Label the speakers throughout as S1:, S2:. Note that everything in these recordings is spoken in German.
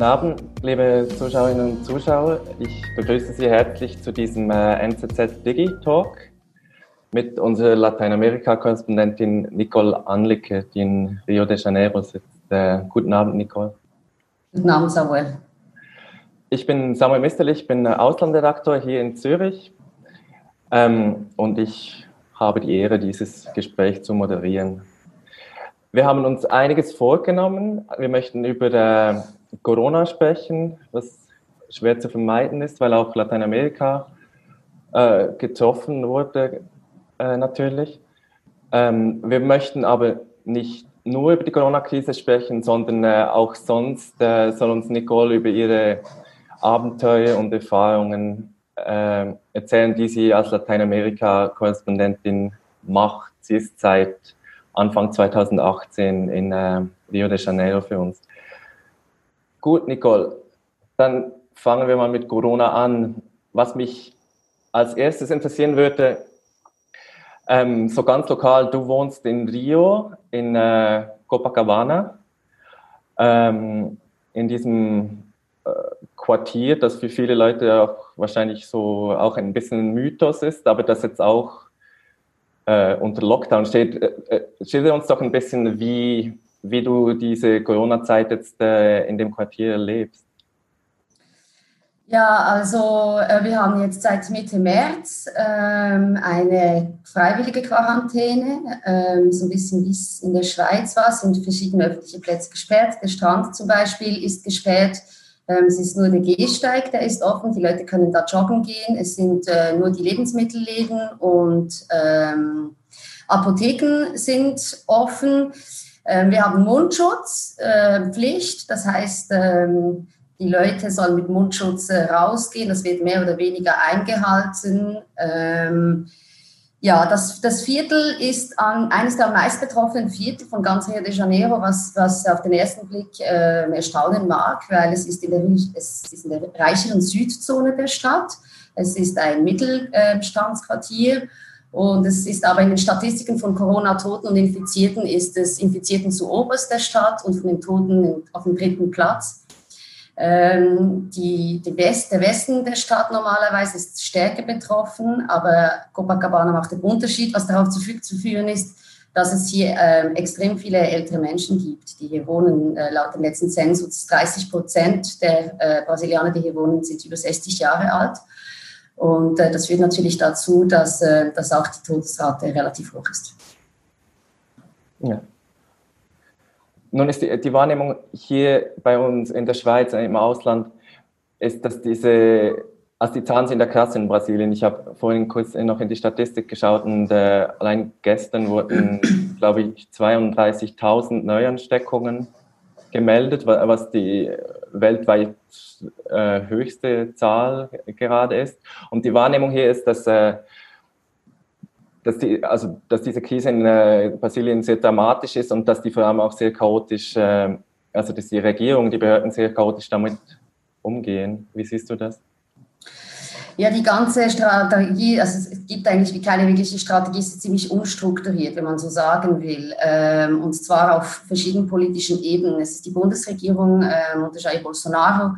S1: Guten Abend, liebe Zuschauerinnen und Zuschauer. Ich begrüße Sie herzlich zu diesem äh, NZZ Digi Talk mit unserer Lateinamerika-Korrespondentin Nicole Anlicke, die in Rio de Janeiro sitzt. Äh, guten Abend, Nicole.
S2: Guten Abend, Samuel.
S1: Ich bin Samuel Misterlich, bin Auslandredaktor hier in Zürich ähm, und ich habe die Ehre, dieses Gespräch zu moderieren. Wir haben uns einiges vorgenommen. Wir möchten über äh, Corona sprechen, was schwer zu vermeiden ist, weil auch Lateinamerika äh, getroffen wurde äh, natürlich. Ähm, wir möchten aber nicht nur über die Corona-Krise sprechen, sondern äh, auch sonst äh, soll uns Nicole über ihre Abenteuer und Erfahrungen äh, erzählen, die sie als Lateinamerika-Korrespondentin macht. Sie ist seit Anfang 2018 in äh, Rio de Janeiro für uns. Gut, Nicole, dann fangen wir mal mit Corona an. Was mich als erstes interessieren würde, ähm, so ganz lokal, du wohnst in Rio, in äh, Copacabana, ähm, in diesem äh, Quartier, das für viele Leute auch wahrscheinlich so auch ein bisschen ein Mythos ist, aber das jetzt auch äh, unter Lockdown steht. Äh, äh schilder uns doch ein bisschen, wie, wie du diese Corona-Zeit jetzt äh, in dem Quartier erlebst.
S2: Ja, also äh, wir haben jetzt seit Mitte März ähm, eine freiwillige Quarantäne, ähm, so ein bisschen wie es in der Schweiz war, sind verschiedene öffentliche Plätze gesperrt. Der Strand zum Beispiel ist gesperrt. Ähm, es ist nur der Gehsteig, der ist offen. Die Leute können da joggen gehen. Es sind äh, nur die Lebensmittelläden und ähm, Apotheken sind offen. Ähm, wir haben Mundschutzpflicht, äh, das heißt, die Leute sollen mit Mundschutz äh, rausgehen. Das wird mehr oder weniger eingehalten. Ja, das, das Viertel ist an, eines der am meisten betroffenen Viertel von ganz Rio de Janeiro, was, was auf den ersten Blick äh, erstaunen mag, weil es ist, in der, es ist in der reicheren Südzone der Stadt. Es ist ein Mittelstandsquartier. Und es ist aber in den Statistiken von Corona-Toten und Infizierten ist es Infizierten zu oberst der Stadt und von den Toten auf dem dritten Platz. Ähm, die, die West, der Westen der Stadt normalerweise ist stärker betroffen, aber Copacabana macht den Unterschied, was darauf zu, zu führen ist, dass es hier äh, extrem viele ältere Menschen gibt, die hier wohnen. Äh, laut dem letzten Zensus 30 Prozent der äh, Brasilianer, die hier wohnen, sind über 60 Jahre alt. Und äh, das führt natürlich dazu, dass, äh, dass auch die Todesrate relativ hoch ist.
S1: Ja. Nun ist die, die, Wahrnehmung hier bei uns in der Schweiz, im Ausland, ist, dass diese, also die Zahlen sind ja krass in Brasilien. Ich habe vorhin kurz noch in die Statistik geschaut und äh, allein gestern wurden, glaube ich, 32.000 Neuansteckungen gemeldet, was die weltweit äh, höchste Zahl gerade ist. Und die Wahrnehmung hier ist, dass äh, dass, die, also, dass diese Krise in äh, Brasilien sehr dramatisch ist und dass die vor allem auch sehr chaotisch, äh, also dass die Regierung, die Behörden sehr chaotisch damit umgehen. Wie siehst du das?
S2: Ja, die ganze Strategie, also es gibt eigentlich keine wirkliche Strategie, ist ziemlich unstrukturiert, wenn man so sagen will. Ähm, und zwar auf verschiedenen politischen Ebenen. Es ist die Bundesregierung ähm, unter Jair Bolsonaro,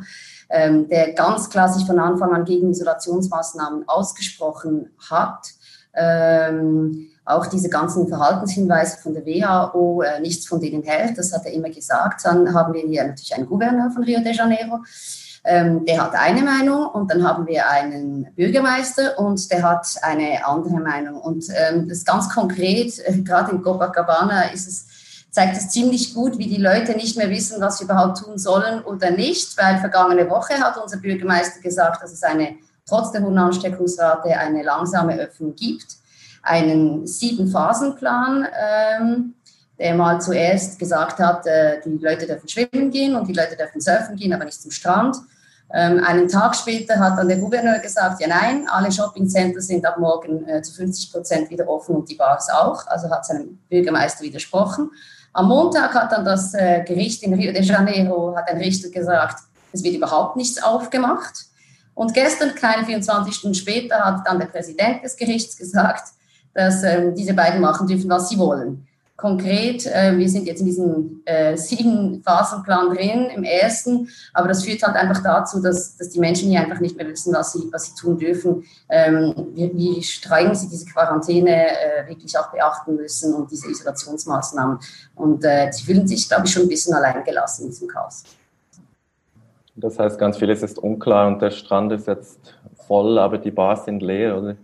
S2: ähm, der ganz klar sich von Anfang an gegen Isolationsmaßnahmen ausgesprochen hat ähm, auch diese ganzen Verhaltenshinweise von der WHO, äh, nichts von denen hält, das hat er immer gesagt. Dann haben wir hier natürlich einen Gouverneur von Rio de Janeiro, ähm, der hat eine Meinung und dann haben wir einen Bürgermeister und der hat eine andere Meinung. Und ähm, das ganz konkret, äh, gerade in Copacabana ist es, zeigt es ziemlich gut, wie die Leute nicht mehr wissen, was sie überhaupt tun sollen oder nicht, weil vergangene Woche hat unser Bürgermeister gesagt, dass es eine trotz der hohen Ansteckungsrate eine langsame Öffnung gibt. Einen Sieben-Phasen-Plan, ähm, der mal zuerst gesagt hat, äh, die Leute dürfen schwimmen gehen und die Leute dürfen surfen gehen, aber nicht zum Strand. Ähm, einen Tag später hat dann der Gouverneur gesagt, ja nein, alle Shoppingcenter sind ab morgen äh, zu 50 Prozent wieder offen und die Bars auch, also hat seinem Bürgermeister widersprochen. Am Montag hat dann das äh, Gericht in Rio de Janeiro, hat ein Richter gesagt, es wird überhaupt nichts aufgemacht. Und gestern, keine 24 Stunden später, hat dann der Präsident des Gerichts gesagt, dass ähm, diese beiden machen dürfen, was sie wollen. Konkret, äh, wir sind jetzt in diesem äh, sieben-Phasenplan drin, im ersten, aber das führt halt einfach dazu, dass, dass die Menschen hier einfach nicht mehr wissen, was sie, was sie tun dürfen, ähm, wie, wie streng sie diese Quarantäne äh, wirklich auch beachten müssen und diese Isolationsmaßnahmen. Und äh, sie fühlen sich, glaube ich, schon ein bisschen alleingelassen in diesem Chaos.
S1: Das heißt, ganz vieles ist unklar und der Strand ist jetzt voll, aber die Bars sind leer, oder?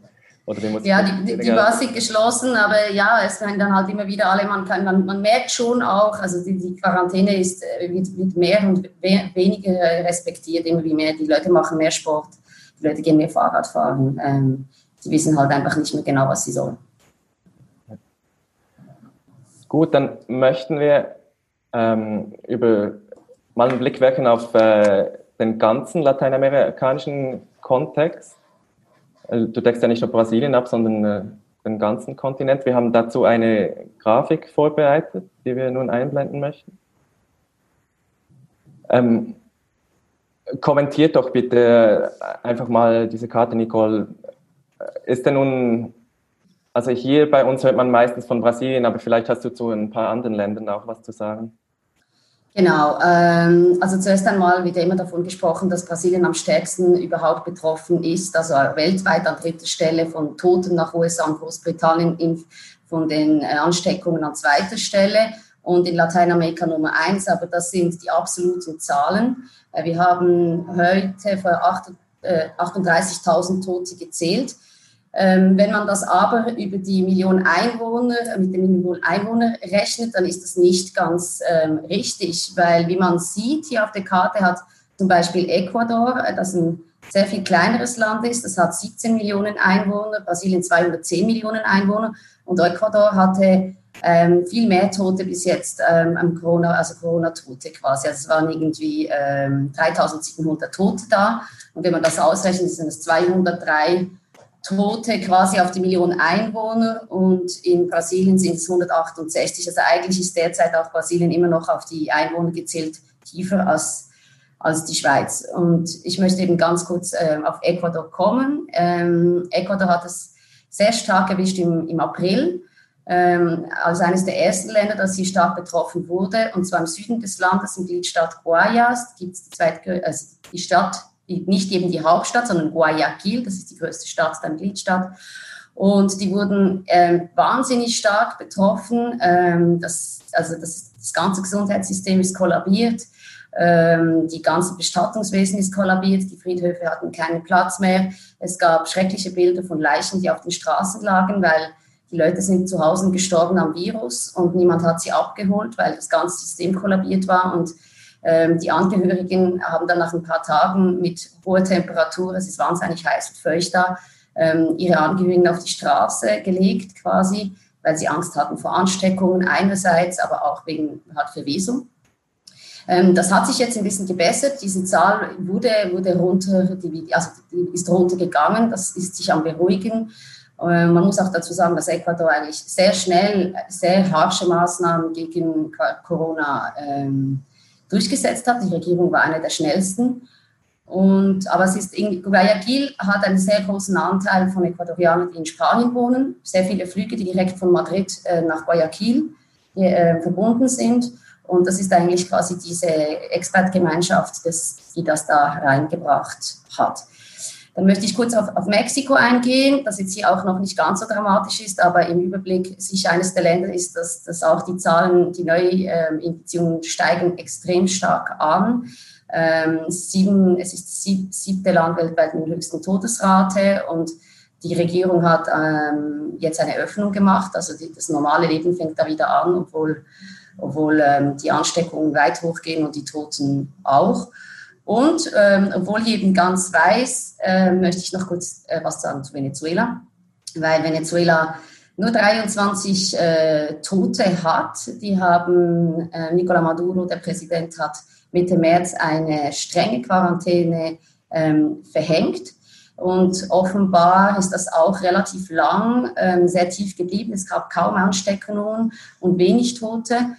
S2: Oder ja, die, die, die Bars sind geschlossen, aber ja, es werden dann halt immer wieder alle, man, kann, man, man merkt schon auch, also die, die Quarantäne ist, äh, wird, wird mehr und weniger respektiert, immer wie mehr. Die Leute machen mehr Sport, die Leute gehen mehr Fahrrad fahren. Ähm, die wissen halt einfach nicht mehr genau, was sie sollen.
S1: Gut, dann möchten wir ähm, über mal einen Blick werfen auf äh, den ganzen lateinamerikanischen Kontext. Äh, du deckst ja nicht nur Brasilien ab, sondern äh, den ganzen Kontinent. Wir haben dazu eine Grafik vorbereitet, die wir nun einblenden möchten. Ähm, kommentiert doch bitte einfach mal diese Karte, Nicole. Ist denn nun, also hier bei uns hört man meistens von Brasilien, aber vielleicht hast du zu ein paar anderen Ländern auch was zu sagen.
S2: Genau, ähm, also zuerst einmal wird immer davon gesprochen, dass Brasilien am stärksten überhaupt betroffen ist, also weltweit an dritter Stelle von Toten nach USA und Großbritannien, von den äh, Ansteckungen an zweiter Stelle und in Lateinamerika Nummer eins, aber das sind die absoluten Zahlen. Äh, wir haben heute vor 38.000 äh, Tote gezählt. Ähm, wenn man das aber über die Million Einwohner, mit den Million Einwohner rechnet, dann ist das nicht ganz ähm, richtig, weil wie man sieht hier auf der Karte hat zum Beispiel Ecuador, äh, das ein sehr viel kleineres Land ist, das hat 17 Millionen Einwohner, Brasilien 210 Millionen Einwohner und Ecuador hatte ähm, viel mehr Tote bis jetzt ähm, am Corona, also Corona-Tote quasi. Also es waren irgendwie ähm, 3700 Tote da. Und wenn man das ausrechnet, sind es 203 Tote quasi auf die Million Einwohner und in Brasilien sind es 168. Also eigentlich ist derzeit auch Brasilien immer noch auf die Einwohner gezählt tiefer als, als die Schweiz. Und ich möchte eben ganz kurz äh, auf Ecuador kommen. Ähm, Ecuador hat es sehr stark erwischt im, im April ähm, als eines der ersten Länder, das hier stark betroffen wurde, und zwar im Süden des Landes, im Gliedstaat Guayas, gibt es die, also die Stadt nicht eben die Hauptstadt, sondern Guayaquil, das ist die größte Stadt der Mitgliedstaat. Und die wurden äh, wahnsinnig stark betroffen. Ähm, das, also das, das, ganze Gesundheitssystem ist kollabiert. Ähm, die ganze Bestattungswesen ist kollabiert. Die Friedhöfe hatten keinen Platz mehr. Es gab schreckliche Bilder von Leichen, die auf den Straßen lagen, weil die Leute sind zu Hause gestorben am Virus und niemand hat sie abgeholt, weil das ganze System kollabiert war. Und ähm, die Angehörigen haben dann nach ein paar Tagen mit hoher Temperatur, es ist wahnsinnig heiß und feucht da, ähm, ihre Angehörigen auf die Straße gelegt quasi, weil sie Angst hatten vor Ansteckungen einerseits, aber auch wegen halt Verwesung. Ähm, das hat sich jetzt ein bisschen gebessert. Diese Zahl wurde, wurde runter, die, also die ist runtergegangen. Das ist sich am beruhigen. Man muss auch dazu sagen, dass Ecuador eigentlich sehr schnell sehr harsche Maßnahmen gegen Corona ähm, durchgesetzt hat. Die Regierung war eine der schnellsten. Und, aber es ist Guayaquil hat einen sehr großen Anteil von Ecuadorianern, die in Spanien wohnen. Sehr viele Flüge, die direkt von Madrid äh, nach Guayaquil äh, verbunden sind. Und das ist eigentlich quasi diese Expertgemeinschaft, die das da reingebracht hat. Dann möchte ich kurz auf, auf, Mexiko eingehen, das jetzt hier auch noch nicht ganz so dramatisch ist, aber im Überblick sicher eines der Länder ist, dass, dass auch die Zahlen, die Neuinfektionen ähm, steigen extrem stark an. Ähm, sieben, es ist das siebte Land weltweit mit der höchsten Todesrate und die Regierung hat ähm, jetzt eine Öffnung gemacht, also die, das normale Leben fängt da wieder an, obwohl, obwohl ähm, die Ansteckungen weit hochgehen und die Toten auch. Und ähm, obwohl ich eben ganz weiß, äh, möchte ich noch kurz äh, was sagen zu Venezuela, weil Venezuela nur 23 äh, Tote hat. Die haben, äh, Nicolas Maduro, der Präsident, hat Mitte März eine strenge Quarantäne ähm, verhängt. Und offenbar ist das auch relativ lang ähm, sehr tief geblieben. Es gab kaum Ansteckungen und wenig Tote.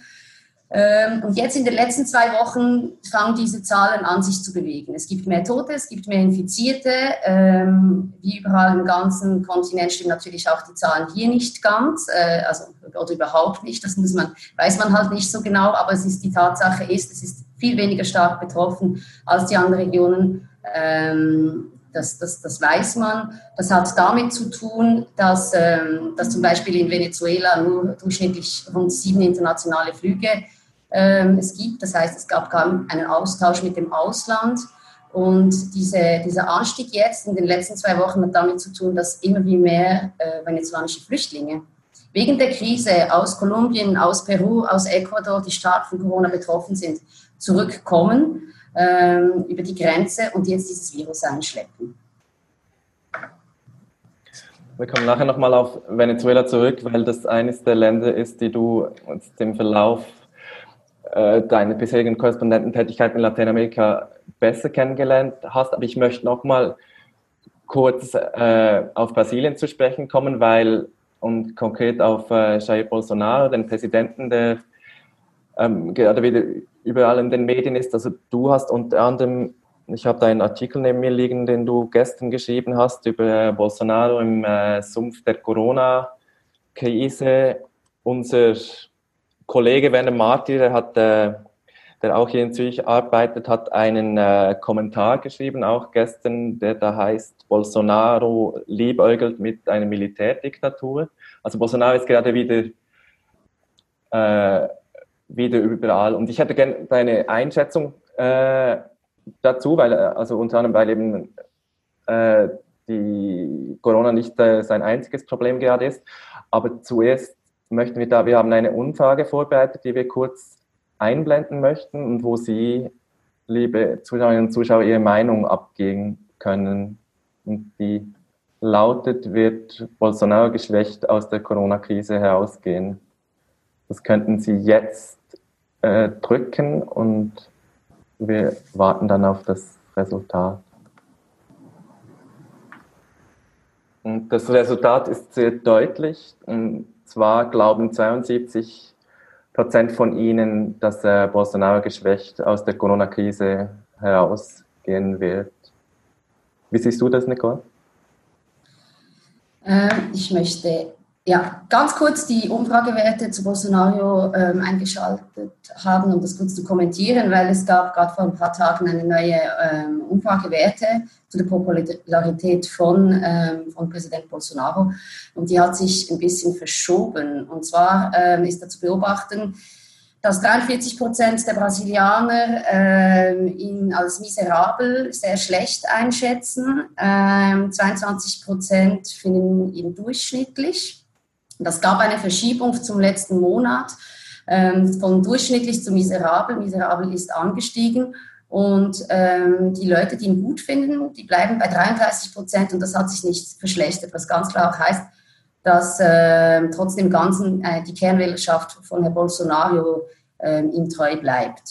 S2: Ähm, und jetzt in den letzten zwei Wochen fangen diese Zahlen an, sich zu bewegen. Es gibt mehr Tote, es gibt mehr Infizierte. Ähm, wie überall im ganzen Kontinent stimmen natürlich auch die Zahlen hier nicht ganz, äh, also oder überhaupt nicht. Das muss man, weiß man halt nicht so genau, aber es ist die Tatsache ist, es ist viel weniger stark betroffen als die anderen Regionen. Ähm, das, das, das weiß man. Das hat damit zu tun, dass, dass zum Beispiel in Venezuela nur durchschnittlich rund sieben internationale Flüge ähm, es gibt. Das heißt, es gab einen Austausch mit dem Ausland. Und diese, dieser Anstieg jetzt in den letzten zwei Wochen hat damit zu tun, dass immer wie mehr äh, venezolanische Flüchtlinge wegen der Krise aus Kolumbien, aus Peru, aus Ecuador, die stark von Corona betroffen sind, zurückkommen ähm, über die Grenze und jetzt dieses Virus einschleppen.
S1: Wir kommen nachher nochmal auf Venezuela zurück, weil das eines der Länder ist, die du im Verlauf äh, deine bisherigen Korrespondententätigkeit in Lateinamerika besser kennengelernt hast. Aber ich möchte noch mal kurz äh, auf Brasilien zu sprechen kommen, weil und konkret auf äh, Jair Bolsonaro, den Präsidenten, der ähm, gerade wieder überall in den Medien ist. Also du hast unter anderem, ich habe da einen Artikel neben mir liegen, den du gestern geschrieben hast über Bolsonaro im äh, Sumpf der Corona-Krise. Unser Kollege Werner Marti, der hat, äh, der auch hier in Zürich arbeitet, hat einen äh, Kommentar geschrieben, auch gestern, der da heißt, Bolsonaro liebäugelt mit einer Militärdiktatur. Also Bolsonaro ist gerade wieder, äh, wieder überall. Und ich hätte gerne deine Einschätzung äh, dazu, weil, also unter anderem, weil eben die Corona nicht sein einziges Problem gerade ist. Aber zuerst möchten wir da, wir haben eine Umfrage vorbereitet, die wir kurz einblenden möchten und wo Sie, liebe Zuschauerinnen und Zuschauer, Ihre Meinung abgeben können. Und die lautet, wird Bolsonaro geschwächt aus der Corona-Krise herausgehen? Das könnten Sie jetzt äh, drücken und wir warten dann auf das Resultat. Und das Resultat ist sehr deutlich. Und zwar glauben 72 Prozent von ihnen, dass äh, Bolsonaro geschwächt aus der Corona-Krise herausgehen wird. Wie siehst du das, Nicole?
S2: Ähm, ich möchte ja, ganz kurz die Umfragewerte zu Bolsonaro ähm, eingeschaltet haben, um das kurz zu kommentieren, weil es gab gerade vor ein paar Tagen eine neue ähm, Umfragewerte zu der Popularität von, ähm, von Präsident Bolsonaro. Und die hat sich ein bisschen verschoben. Und zwar ähm, ist da zu beobachten, dass 43 Prozent der Brasilianer ähm, ihn als miserabel, sehr schlecht einschätzen, 22 ähm, Prozent finden ihn durchschnittlich das gab eine Verschiebung zum letzten Monat ähm, von durchschnittlich zu miserabel. Miserabel ist angestiegen. Und ähm, die Leute, die ihn gut finden, die bleiben bei 33 Prozent und das hat sich nicht verschlechtert, was ganz klar auch heißt, dass äh, trotzdem Ganzen äh, die Kernwählerschaft von Herrn Bolsonaro äh, ihm treu bleibt.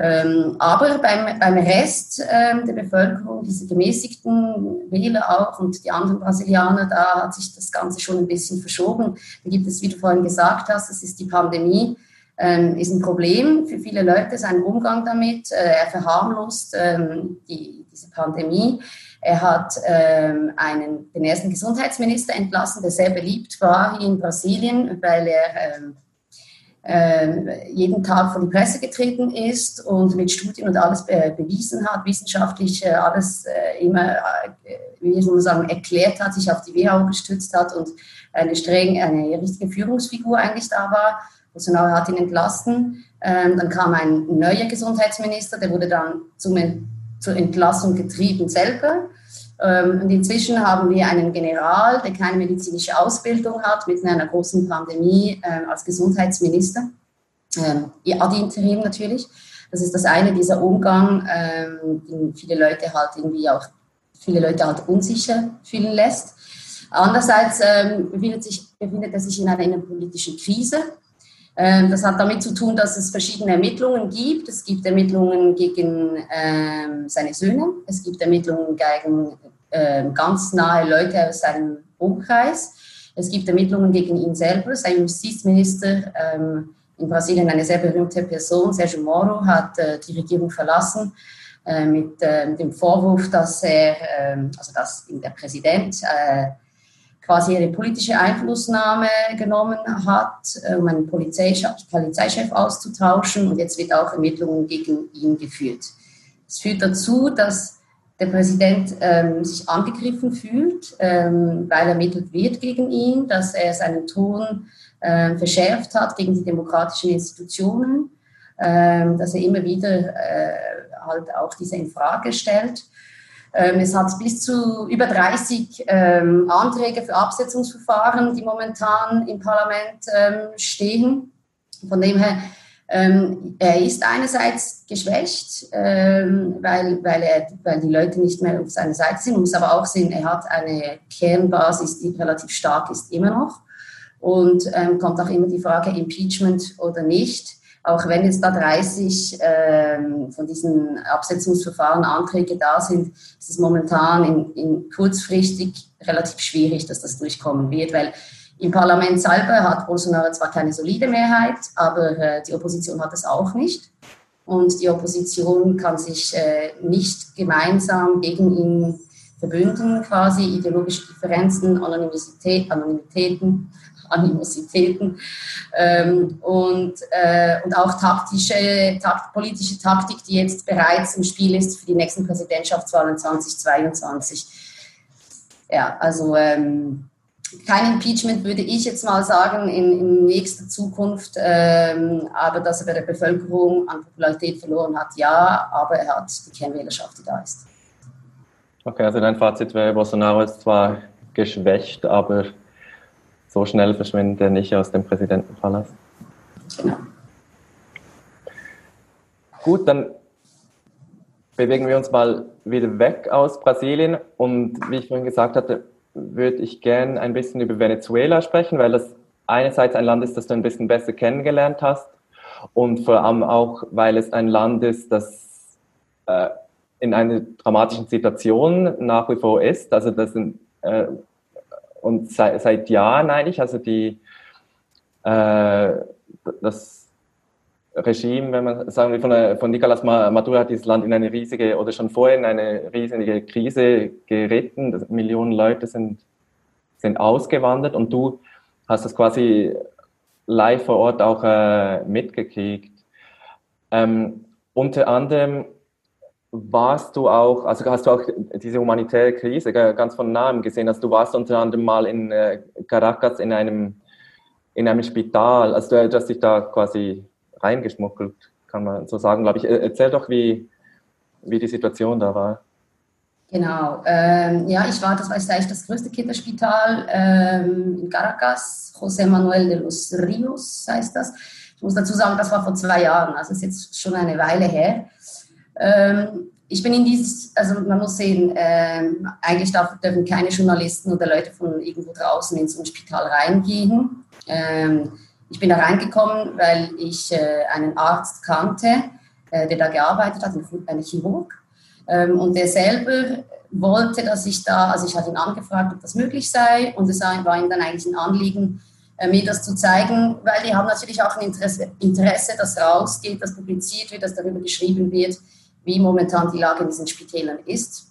S2: Ähm, aber beim, beim Rest ähm, der Bevölkerung, diese gemäßigten Wähler auch und die anderen Brasilianer, da hat sich das Ganze schon ein bisschen verschoben. Da gibt es, wie du vorhin gesagt hast, das ist die Pandemie, ähm, ist ein Problem für viele Leute, sein Umgang damit. Äh, er verharmlost die, diese Pandemie. Er hat einen, den ersten Gesundheitsminister entlassen, der sehr beliebt war hier in Brasilien, weil er jeden Tag vor die Presse getreten ist und mit Studien und alles be bewiesen hat, wissenschaftlich äh, alles äh, immer, äh, wie soll man sagen, erklärt hat, sich auf die WHO gestützt hat und eine streng, eine richtige Führungsfigur eigentlich da war. Bolsonaro hat ihn entlassen. Ähm, dann kam ein neuer Gesundheitsminister, der wurde dann zum, zur Entlassung getrieben selber. Ähm, und inzwischen haben wir einen General, der keine medizinische Ausbildung hat, mit einer großen Pandemie ähm, als Gesundheitsminister, ähm, ad interim natürlich. Das ist das eine, dieser Umgang, den viele Leute halt irgendwie auch, viele Leute halt unsicher fühlen lässt. Andererseits befindet, sich, befindet er sich in einer innenpolitischen Krise. Das hat damit zu tun, dass es verschiedene Ermittlungen gibt. Es gibt Ermittlungen gegen ähm, seine Söhne, es gibt Ermittlungen gegen ganz nahe Leute aus seinem Umkreis. Es gibt Ermittlungen gegen ihn selber. Sein Justizminister ähm, in Brasilien eine sehr berühmte Person, Sergio Moro, hat äh, die Regierung verlassen äh, mit äh, dem Vorwurf, dass er, ähm, also dass der Präsident äh, quasi ihre politische Einflussnahme genommen hat, um einen Polizeichef, Polizeichef auszutauschen. Und jetzt wird auch Ermittlungen gegen ihn geführt. Es führt dazu, dass der Präsident ähm, sich angegriffen fühlt, ähm, weil ermittelt wird gegen ihn, dass er seinen Ton äh, verschärft hat gegen die demokratischen Institutionen, äh, dass er immer wieder äh, halt auch diese in Frage stellt. Ähm, es hat bis zu über 30 ähm, Anträge für Absetzungsverfahren, die momentan im Parlament ähm, stehen. Von dem her ähm, er ist einerseits geschwächt, ähm, weil, weil, er, weil die Leute nicht mehr auf seiner Seite sind. Muss aber auch sehen, er hat eine Kernbasis, die relativ stark ist, immer noch. Und ähm, kommt auch immer die Frage Impeachment oder nicht. Auch wenn jetzt da 30 ähm, von diesen Absetzungsverfahren Anträge da sind, ist es momentan in, in kurzfristig relativ schwierig, dass das durchkommen wird, weil im Parlament selber hat Bolsonaro zwar keine solide Mehrheit, aber äh, die Opposition hat es auch nicht. Und die Opposition kann sich äh, nicht gemeinsam gegen ihn verbünden, quasi ideologische Differenzen, Anonymität, Anonymitäten, Animositäten ähm, und, äh, und auch taktische, takt, politische Taktik, die jetzt bereits im Spiel ist für die nächsten Präsidentschaftswahlen 2022. Ja, also ähm, kein Impeachment, würde ich jetzt mal sagen, in, in nächster Zukunft. Ähm, aber dass er bei der Bevölkerung an Popularität verloren hat, ja, aber er hat die Kernwählerschaft, die da ist.
S1: Okay, also dein Fazit wäre, Bolsonaro ist zwar geschwächt, aber so schnell verschwindet er nicht aus dem Präsidentenpalast. Genau. Gut, dann bewegen wir uns mal wieder weg aus Brasilien und wie ich vorhin gesagt hatte, würde ich gerne ein bisschen über Venezuela sprechen, weil das einerseits ein Land ist, das du ein bisschen besser kennengelernt hast und vor allem auch, weil es ein Land ist, das äh, in einer dramatischen Situation nach wie vor ist. Also das sind, äh, und seit, seit Jahren eigentlich, also die, äh, das Regime, wenn man sagen will, von, von Nicolas Maduro hat dieses Land in eine riesige oder schon vorher in eine riesige Krise geritten. Millionen Leute sind, sind ausgewandert und du hast das quasi live vor Ort auch äh, mitgekriegt. Ähm, unter anderem warst du auch, also hast du auch diese humanitäre Krise ganz von nahem gesehen, also du warst unter anderem mal in äh, Caracas in einem, in einem Spital, also du, du hast dich da quasi reingeschmuggelt, kann man so sagen, glaube ich. Erzähl doch, wie, wie die Situation da war.
S2: Genau, ähm, ja, ich war, das war eigentlich das größte Kinderspital ähm, in Caracas, José Manuel de los Rios heißt das. Ich muss dazu sagen, das war vor zwei Jahren, also ist jetzt schon eine Weile her. Ähm, ich bin in dieses, also man muss sehen, ähm, eigentlich dürfen keine Journalisten oder Leute von irgendwo draußen in so ein Spital reingehen. Ich bin da reingekommen, weil ich äh, einen Arzt kannte, äh, der da gearbeitet hat, ein Chirurg. Ähm, und der selber wollte, dass ich da, also ich hatte ihn angefragt, ob das möglich sei. Und es war ihm dann eigentlich ein Anliegen, äh, mir das zu zeigen, weil die haben natürlich auch ein Interesse, Interesse, dass rausgeht, dass publiziert wird, dass darüber geschrieben wird, wie momentan die Lage in diesen Spitälern ist.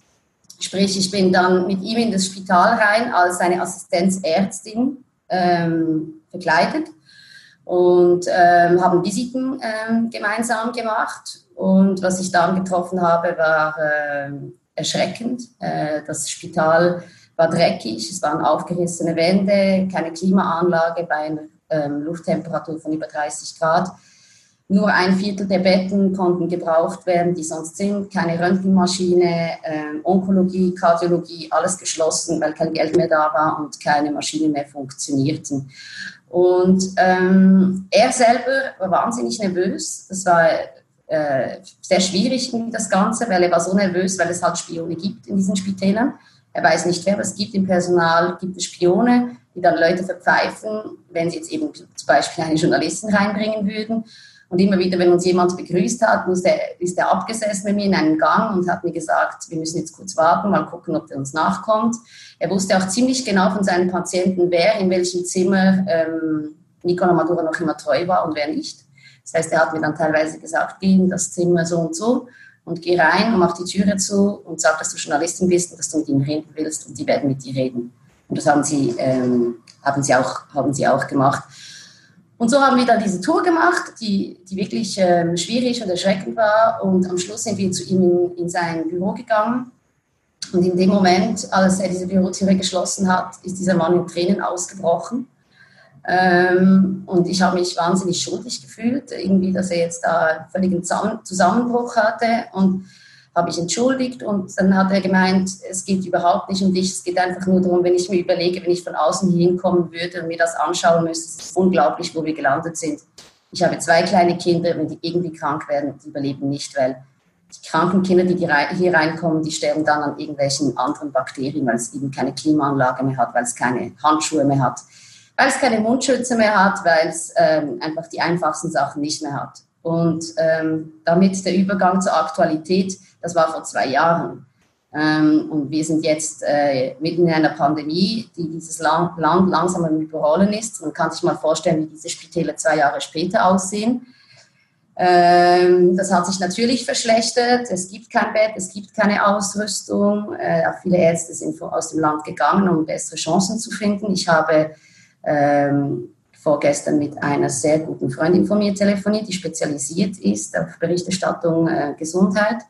S2: Sprich, ich bin dann mit ihm in das Spital rein als seine Assistenzärztin ähm, verkleidet und ähm, haben Visiten ähm, gemeinsam gemacht. Und was ich dann getroffen habe, war äh, erschreckend. Äh, das Spital war dreckig, es waren aufgerissene Wände, keine Klimaanlage bei einer ähm, Lufttemperatur von über 30 Grad. Nur ein Viertel der Betten konnten gebraucht werden, die sonst sind. Keine Röntgenmaschine, äh, Onkologie, Kardiologie, alles geschlossen, weil kein Geld mehr da war und keine Maschinen mehr funktionierten. Und ähm, er selber war wahnsinnig nervös. Das war äh, sehr schwierig, das Ganze, weil er war so nervös, weil es halt Spione gibt in diesen Spitälern. Er weiß nicht, wer es gibt im Personal, gibt es Spione, die dann Leute verpfeifen, wenn sie jetzt eben zum Beispiel eine Journalistin reinbringen würden. Und immer wieder, wenn uns jemand begrüßt hat, der, ist er abgesessen mit mir in einem Gang und hat mir gesagt, wir müssen jetzt kurz warten, mal gucken, ob der uns nachkommt. Er wusste auch ziemlich genau von seinen Patienten, wer in welchem Zimmer ähm, Nicola Maduro noch immer treu war und wer nicht. Das heißt, er hat mir dann teilweise gesagt, geh in das Zimmer so und so und geh rein und mach die Türe zu und sag, dass du Journalistin bist und dass du mit ihnen reden willst und die werden mit dir reden. Und das haben sie, ähm, haben sie, auch, haben sie auch gemacht. Und so haben wir dann diese Tour gemacht, die, die wirklich ähm, schwierig und erschreckend war. Und am Schluss sind wir zu ihm in, in sein Büro gegangen. Und in dem Moment, als er diese Bürotüre geschlossen hat, ist dieser Mann in Tränen ausgebrochen. Ähm, und ich habe mich wahnsinnig schuldig gefühlt, irgendwie, dass er jetzt da völligen Zusammenbruch hatte. Und habe mich entschuldigt und dann hat er gemeint, es geht überhaupt nicht um dich, es geht einfach nur darum, wenn ich mir überlege, wenn ich von außen hier hinkommen würde und mir das anschauen müsste, es ist unglaublich, wo wir gelandet sind. Ich habe zwei kleine Kinder, wenn die irgendwie krank werden, die überleben nicht, weil die kranken Kinder, die hier reinkommen, die sterben dann an irgendwelchen anderen Bakterien, weil es eben keine Klimaanlage mehr hat, weil es keine Handschuhe mehr hat, weil es keine Mundschütze mehr hat, weil es ähm, einfach die einfachsten Sachen nicht mehr hat. Und ähm, damit der Übergang zur Aktualität, das war vor zwei Jahren. Ähm, und wir sind jetzt äh, mitten in einer Pandemie, die dieses Land, Land langsam am Überrollen ist. Man kann sich mal vorstellen, wie diese Spitäler zwei Jahre später aussehen. Ähm, das hat sich natürlich verschlechtert. Es gibt kein Bett, es gibt keine Ausrüstung. Äh, auch viele Ärzte sind aus dem Land gegangen, um bessere Chancen zu finden. Ich habe ähm, vorgestern mit einer sehr guten Freundin von mir telefoniert, die spezialisiert ist auf Berichterstattung äh, Gesundheit.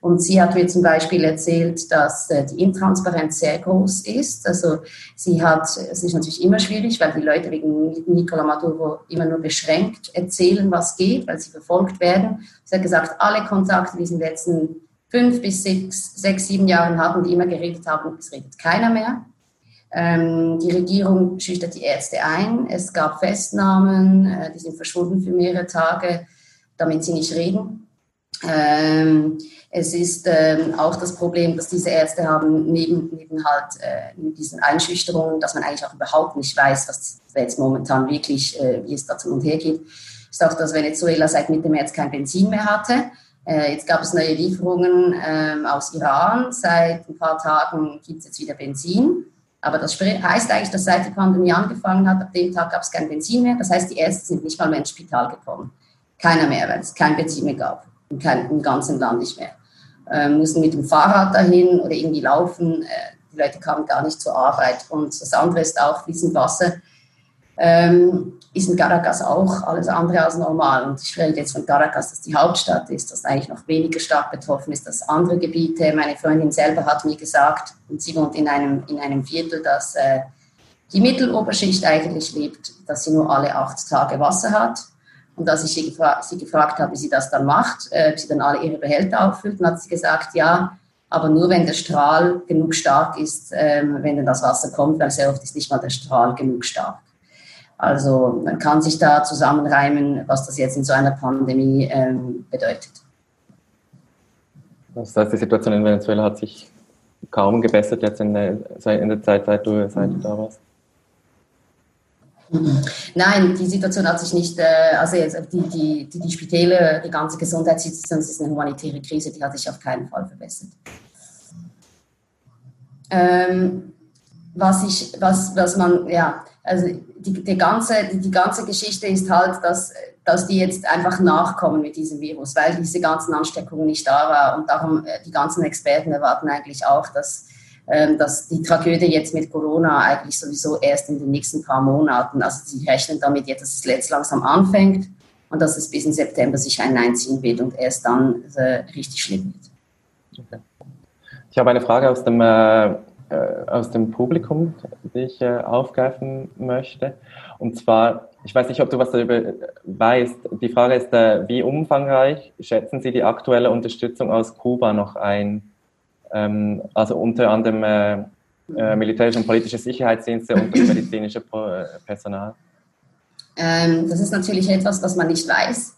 S2: Und sie hat mir zum Beispiel erzählt, dass äh, die Intransparenz sehr groß ist. Also sie hat, es ist natürlich immer schwierig, weil die Leute wegen Nicola Maduro immer nur beschränkt erzählen, was geht, weil sie verfolgt werden. Sie hat gesagt, alle Kontakte, die sie in den letzten fünf bis sechs, sechs sieben Jahren hatten, die immer geredet haben, es redet keiner mehr. Ähm, die Regierung schüchtert die Ärzte ein. Es gab Festnahmen, äh, die sind verschwunden für mehrere Tage, damit sie nicht reden. Ähm, es ist ähm, auch das Problem, dass diese Ärzte haben, neben, neben halt äh, diesen Einschüchterungen, dass man eigentlich auch überhaupt nicht weiß, was jetzt momentan wirklich, äh, wie es da zu und her geht, ist auch, dass Venezuela seit Mitte März kein Benzin mehr hatte. Äh, jetzt gab es neue Lieferungen ähm, aus Iran. Seit ein paar Tagen gibt es jetzt wieder Benzin. Aber das heißt eigentlich, dass seit die Pandemie angefangen hat, ab dem Tag gab es kein Benzin mehr. Das heißt, die Ärzte sind nicht mal mehr ins Spital gekommen. Keiner mehr, weil es kein Benzin mehr gab. Kein, Im ganzen Land nicht mehr. Ähm, mussten mit dem Fahrrad dahin oder irgendwie laufen. Äh, die Leute kamen gar nicht zur Arbeit. Und das andere ist auch fließend Wasser ähm, ist in Caracas auch alles andere als normal. Und ich rede jetzt von Caracas, dass die Hauptstadt ist, dass eigentlich noch weniger stark betroffen ist als andere Gebiete. Meine Freundin selber hat mir gesagt, und sie wohnt in einem, in einem Viertel, dass äh, die Mitteloberschicht eigentlich lebt, dass sie nur alle acht Tage Wasser hat. Und als ich sie, gefra sie gefragt habe, wie sie das dann macht, äh, sie dann alle ihre Behälter auffüllt, hat sie gesagt, ja, aber nur wenn der Strahl genug stark ist, äh, wenn dann das Wasser kommt, weil sehr oft ist nicht mal der Strahl genug stark. Also man kann sich da zusammenreimen, was das jetzt in so einer Pandemie ähm, bedeutet.
S1: Das heißt, die Situation in Venezuela hat sich kaum gebessert jetzt in der, in der Zeit, seit du, seit du da warst?
S2: Nein, die Situation hat sich nicht, äh, also jetzt die, die, die, die Spitäle, die ganze Gesundheitssituation ist eine humanitäre Krise, die hat sich auf keinen Fall verbessert. Ähm, was ich, was, was man, ja, also die, die, ganze, die ganze Geschichte ist halt, dass, dass die jetzt einfach nachkommen mit diesem Virus, weil diese ganzen Ansteckungen nicht da waren. Und darum, äh, die ganzen Experten erwarten eigentlich auch, dass, dass die Tragödie jetzt mit Corona eigentlich sowieso erst in den nächsten paar Monaten, also sie rechnen damit jetzt, dass es jetzt langsam anfängt und dass es bis in September sich einziehen wird und erst dann äh, richtig schlimm wird.
S1: Okay. Ich habe eine Frage aus dem äh, äh, aus dem Publikum, die ich äh, aufgreifen möchte. Und zwar, ich weiß nicht, ob du was darüber weißt. Die Frage ist, äh, wie umfangreich schätzen Sie die aktuelle Unterstützung aus Kuba noch ein? Ähm, also unter anderem äh, äh, militärische und politische Sicherheitsdienste und medizinische äh, Personal.
S2: Ähm, das ist natürlich etwas, was man nicht weiß.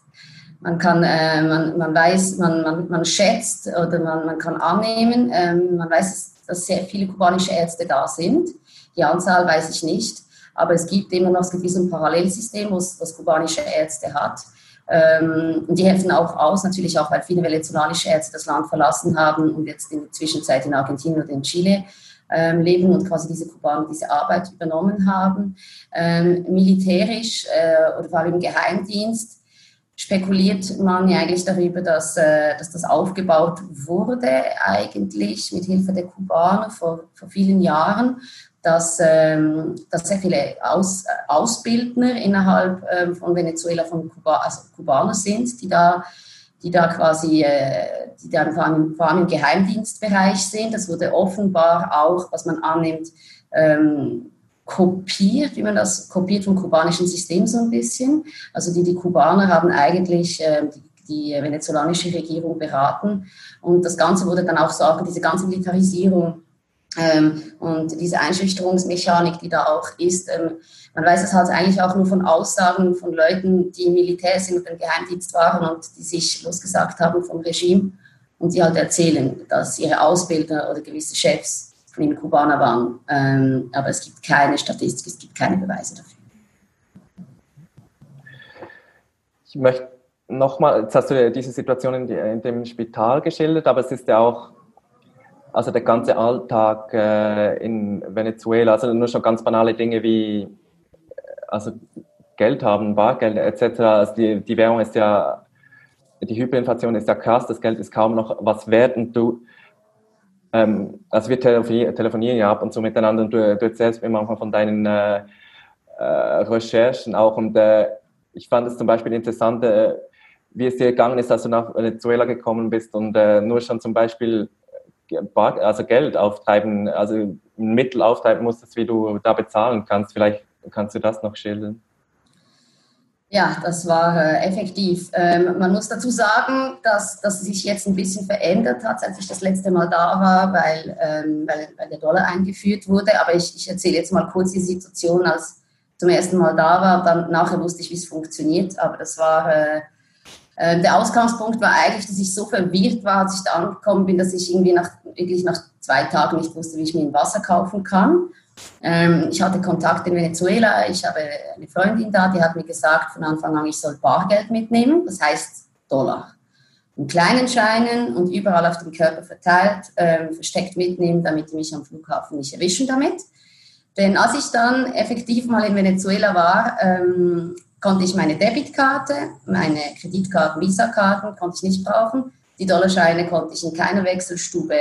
S2: Man kann, äh, man, man weiß, man, man, man schätzt oder man, man kann annehmen. Ähm, man weiß, dass sehr viele kubanische Ärzte da sind. Die Anzahl weiß ich nicht, aber es gibt immer noch es gibt ein Parallelsystem, was, was kubanische Ärzte hat. Ähm, und die helfen auch aus, natürlich auch, weil viele venezolanische Ärzte das Land verlassen haben und jetzt in der Zwischenzeit in Argentinien oder in Chile ähm, leben und quasi diese Kubaner diese Arbeit übernommen haben. Ähm, militärisch äh, oder vor allem im Geheimdienst spekuliert man ja eigentlich darüber, dass, äh, dass das aufgebaut wurde, eigentlich mit Hilfe der Kubaner vor, vor vielen Jahren, dass, ähm, dass sehr viele Aus, Ausbildner innerhalb ähm, von Venezuela von Kuba, also Kubaner sind, die da, die da quasi, äh, die da vor allem, vor allem im Geheimdienstbereich sind. Das wurde offenbar auch, was man annimmt, ähm, kopiert, wie man das kopiert vom kubanischen System so ein bisschen. Also die, die Kubaner haben eigentlich äh, die, die venezolanische Regierung beraten und das Ganze wurde dann auch so, diese ganze Militarisierung ähm, und diese Einschüchterungsmechanik, die da auch ist, ähm, man weiß es halt eigentlich auch nur von Aussagen von Leuten, die im Militär sind und im Geheimdienst waren und die sich losgesagt haben vom Regime und die halt erzählen, dass ihre Ausbilder oder gewisse Chefs von ihnen Kubaner waren. Ähm, aber es gibt keine Statistik, es gibt keine Beweise dafür.
S1: Ich möchte nochmal, jetzt hast du diese Situation in, in, dem Spital geschildert, aber es ist ja auch, also der ganze Alltag äh, in Venezuela, also nur schon ganz banale Dinge wie, also Geld haben, Bargeld etc. Also die, die Währung ist ja, die Hyperinflation ist ja krass, das Geld ist kaum noch was wert und du, ähm, also wir telefonieren ja ab und zu miteinander und du, du erzählst mir manchmal von deinen äh, äh, Recherchen auch und äh, ich fand es zum Beispiel interessant, äh, wie es dir gegangen ist, als du nach Venezuela gekommen bist und äh, nur schon zum Beispiel äh, also Geld auftreiben, also Mittel auftreiben musstest, wie du da bezahlen kannst. Vielleicht kannst du das noch schildern.
S2: Ja, das war äh, effektiv. Ähm, man muss dazu sagen, dass das sich jetzt ein bisschen verändert hat, als ich das letzte Mal da war, weil, ähm, weil, weil, der Dollar eingeführt wurde. Aber ich, ich erzähle jetzt mal kurz die Situation, als ich zum ersten Mal da war. Dann nachher wusste ich, wie es funktioniert. Aber das war äh, äh, der Ausgangspunkt war eigentlich, dass ich so verwirrt war, als ich da angekommen bin, dass ich irgendwie nach, wirklich nach zwei Tagen nicht wusste, wie ich mir ein Wasser kaufen kann. Ähm, ich hatte Kontakt in Venezuela, ich habe eine Freundin da, die hat mir gesagt von Anfang an, ich soll Bargeld mitnehmen, das heißt Dollar. In kleinen Scheinen und überall auf dem Körper verteilt, ähm, versteckt mitnehmen, damit die mich am Flughafen nicht erwischen damit. Denn als ich dann effektiv mal in Venezuela war, ähm, konnte ich meine Debitkarte, meine Kreditkarten, Visa-Karten konnte ich nicht brauchen. Die Dollarscheine konnte ich in keiner Wechselstube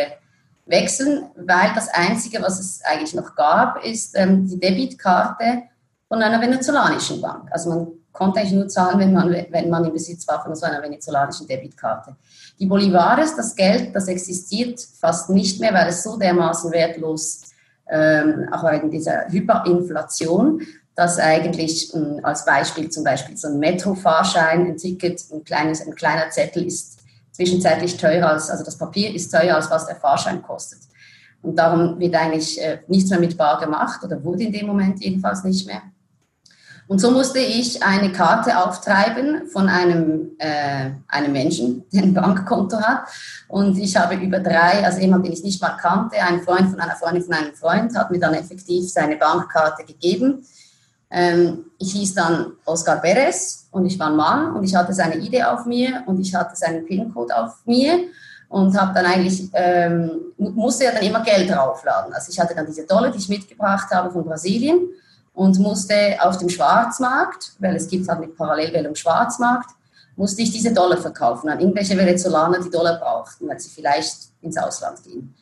S2: wechseln, weil das Einzige, was es eigentlich noch gab, ist ähm, die Debitkarte von einer venezolanischen Bank. Also man konnte eigentlich nur zahlen, wenn man, wenn man im Besitz war von so einer venezolanischen Debitkarte. Die Bolivares, das Geld, das existiert fast nicht mehr, weil es so dermaßen wertlos, ähm, auch wegen dieser Hyperinflation, dass eigentlich ähm, als Beispiel zum Beispiel so ein Metro-Fahrschein, ein Ticket, ein, kleines, ein kleiner Zettel ist zwischenzeitlich teurer als, also das Papier ist teurer als was der Fahrschein kostet. Und darum wird eigentlich äh, nichts mehr mit Bar gemacht oder wurde in dem Moment jedenfalls nicht mehr. Und so musste ich eine Karte auftreiben von einem, äh, einem Menschen, der ein Bankkonto hat. Und ich habe über drei, also jemand, den ich nicht mal kannte, ein Freund von einer Freundin von einem Freund, hat mir dann effektiv seine Bankkarte gegeben. Ähm, ich hieß dann Oscar Perez und ich war ein Mann und ich hatte seine Idee auf mir und ich hatte seinen PIN-Code auf mir und habe dann eigentlich, ähm, musste ja dann immer Geld draufladen. Also ich hatte dann diese Dollar, die ich mitgebracht habe von Brasilien und musste auf dem Schwarzmarkt, weil es gibt halt mit Parallelwährung Schwarzmarkt, musste ich diese Dollar verkaufen an irgendwelche Venezolaner, die Dollar brauchten, weil sie vielleicht ins Ausland gehen.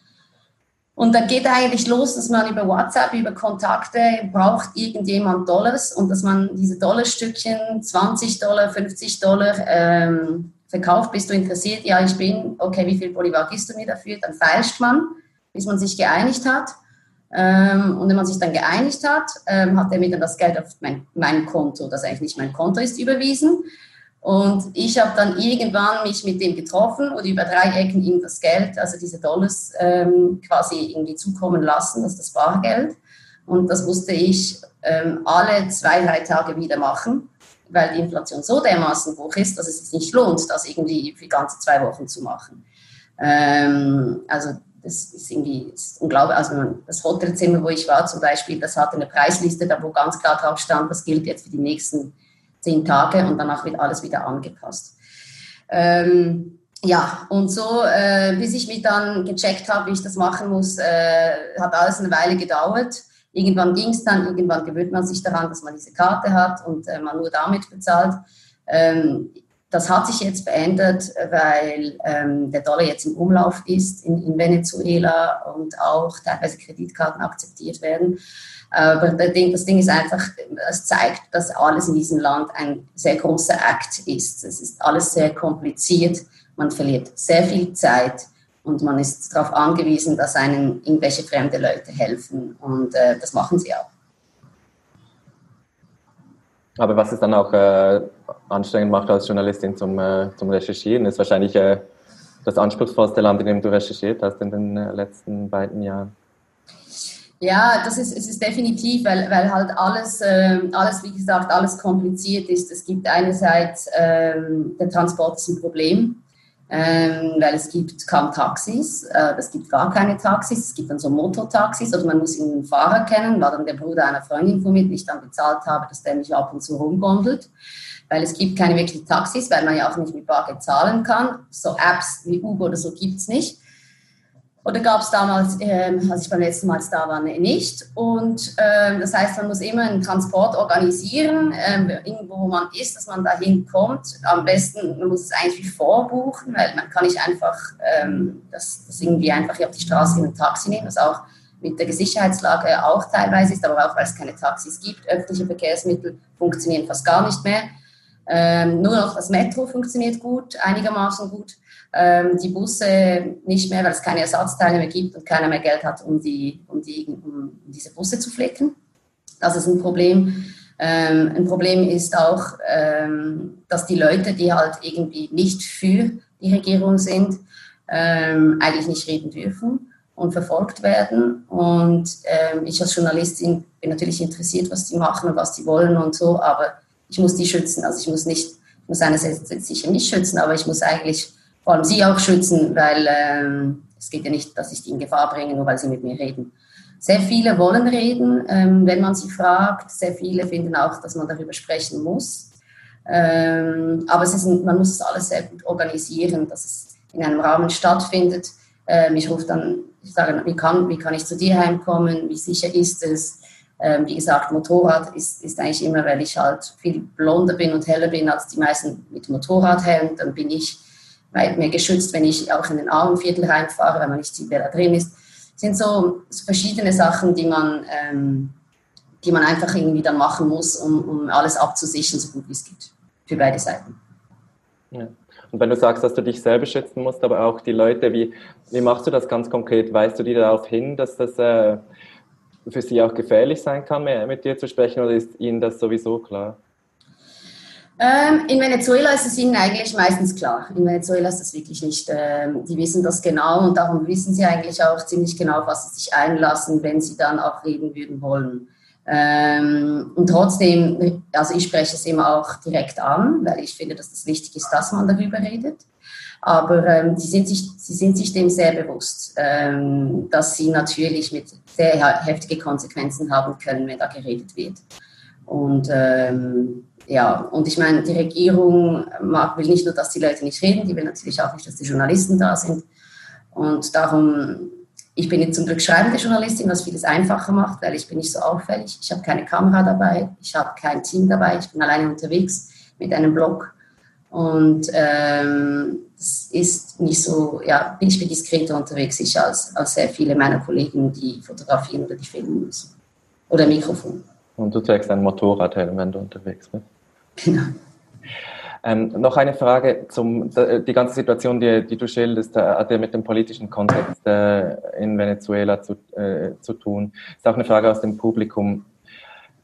S2: Und dann geht eigentlich los, dass man über WhatsApp, über Kontakte braucht irgendjemand Dollars und dass man diese Dollarstückchen, 20 Dollar, 50 Dollar ähm, verkauft. Bist du interessiert? Ja, ich bin. Okay, wie viel Bolivar gibst du mir dafür? Dann feilscht man, bis man sich geeinigt hat. Ähm, und wenn man sich dann geeinigt hat, ähm, hat er mir dann das Geld auf mein, mein Konto, das eigentlich nicht mein Konto ist, überwiesen. Und ich habe dann irgendwann mich mit dem getroffen und über drei Ecken ihm das Geld, also diese Dollars, ähm, quasi irgendwie zukommen lassen, das ist das Bargeld. Und das musste ich ähm, alle zwei, drei Tage wieder machen, weil die Inflation so dermaßen hoch ist, dass es sich nicht lohnt, das irgendwie für ganze zwei Wochen zu machen. Ähm, also das ist irgendwie ist unglaublich. Also das Hotelzimmer, wo ich war zum Beispiel, das hatte eine Preisliste, da wo ganz klar drauf stand, das gilt jetzt für die nächsten zehn Tage und danach wird alles wieder angepasst. Ähm, ja, und so, äh, bis ich mich dann gecheckt habe, wie ich das machen muss, äh, hat alles eine Weile gedauert. Irgendwann ging es dann, irgendwann gewöhnt man sich daran, dass man diese Karte hat und äh, man nur damit bezahlt. Ähm, das hat sich jetzt verändert, weil ähm, der Dollar jetzt im Umlauf ist in, in, Venezuela und auch teilweise Kreditkarten akzeptiert werden. Aber das Ding, das Ding ist einfach, es zeigt, dass alles in diesem Land ein sehr großer Akt ist. Es ist alles sehr kompliziert. Man verliert sehr viel Zeit und man ist darauf angewiesen, dass einem irgendwelche fremde Leute helfen. Und äh, das machen sie auch.
S1: Aber was es dann auch äh, anstrengend macht als Journalistin zum, äh, zum Recherchieren, ist wahrscheinlich äh, das anspruchsvollste Land, in dem du recherchiert hast in den äh, letzten beiden Jahren.
S2: Ja, das ist, es ist definitiv, weil, weil halt alles, äh, alles, wie gesagt, alles kompliziert ist. Es gibt einerseits, ähm, der Transport ist ein Problem ähm, weil es gibt kaum Taxis, äh, es gibt gar keine Taxis, es gibt dann so Motortaxis oder man muss einen Fahrer kennen, war dann der Bruder einer Freundin von mir, die ich dann bezahlt habe, dass der mich ab und zu rumgondelt, weil es gibt keine wirklichen Taxis, weil man ja auch nicht mit Bargeld zahlen kann. So Apps wie Uber oder so gibt es nicht. Oder gab es damals, ähm, als ich beim letzten Mal da war, nicht. Und ähm, das heißt, man muss immer einen Transport organisieren, ähm, irgendwo wo man ist, dass man dahin kommt. Am besten, man muss es eigentlich vorbuchen, weil man kann nicht einfach ähm, das, das irgendwie einfach auf die Straße in ein Taxi nehmen, was auch mit der Sicherheitslage auch teilweise ist, aber auch weil es keine Taxis gibt. Öffentliche Verkehrsmittel funktionieren fast gar nicht mehr. Ähm, nur noch das Metro funktioniert gut, einigermaßen gut ähm, die Busse nicht mehr, weil es keine Ersatzteile mehr gibt und keiner mehr Geld hat, um, die, um, die, um diese Busse zu flicken. Das ist ein Problem. Ähm, ein Problem ist auch, ähm, dass die Leute, die halt irgendwie nicht für die Regierung sind, ähm, eigentlich nicht reden dürfen und verfolgt werden. Und ähm, ich als Journalistin bin natürlich interessiert, was die machen und was die wollen und so, aber ich muss die schützen. Also ich muss nicht, ich muss einerseits sicher nicht schützen, aber ich muss eigentlich vor allem sie auch schützen, weil ähm, es geht ja nicht, dass ich die in Gefahr bringe, nur weil sie mit mir reden. Sehr viele wollen reden, ähm, wenn man sie fragt. Sehr viele finden auch, dass man darüber sprechen muss. Ähm, aber es ist, man muss es alles sehr gut organisieren, dass es in einem Rahmen stattfindet. Ähm, ich rufe dann, ich sage, wie kann, wie kann ich zu dir heimkommen? Wie sicher ist es? Ähm, wie gesagt, Motorrad ist, ist eigentlich immer, weil ich halt viel blonder bin und heller bin als die meisten mit Motorradhelm, dann bin ich weit mehr geschützt, wenn ich auch in den Armenviertel reinfahre, wenn man nicht sieht, wer da drin ist. Das sind so, so verschiedene Sachen, die man, ähm, die man einfach irgendwie dann machen muss, um, um alles abzusichern, so gut wie es geht, für beide Seiten.
S1: Ja. Und wenn du sagst, dass du dich selber schützen musst, aber auch die Leute, wie, wie machst du das ganz konkret? Weißt du die darauf hin, dass das äh, für sie auch gefährlich sein kann, mit dir zu sprechen, oder ist ihnen das sowieso klar?
S2: Ähm, in Venezuela ist es ihnen eigentlich meistens klar. In Venezuela ist das wirklich nicht. Ähm, die wissen das genau und darum wissen sie eigentlich auch ziemlich genau, was sie sich einlassen, wenn sie dann auch reden würden wollen. Ähm, und trotzdem, also ich spreche es immer auch direkt an, weil ich finde, dass das wichtig ist, dass man darüber redet. Aber ähm, sie, sind sich, sie sind sich dem sehr bewusst, ähm, dass sie natürlich mit sehr heftige Konsequenzen haben können, wenn da geredet wird. Und ähm, ja, und ich meine, die Regierung mag, will nicht nur, dass die Leute nicht reden, die will natürlich auch nicht, dass die Journalisten da sind. Und darum, ich bin jetzt zum Glück schreibende Journalistin, was vieles einfacher macht, weil ich bin nicht so auffällig. Ich habe keine Kamera dabei, ich habe kein Team dabei, ich bin alleine unterwegs mit einem Blog. Und ähm, ist nicht so, ja, bin ich bin diskreter unterwegs ich als, als sehr viele meiner Kollegen, die fotografieren oder die filmen müssen. Oder Mikrofon.
S1: Und du trägst ein Motorradhelm, wenn du unterwegs bist. Genau. Ähm, noch eine Frage zum die ganze Situation, die, die du schilderst, äh, hat ja mit dem politischen Kontext äh, in Venezuela zu, äh, zu tun. Ist auch eine Frage aus dem Publikum.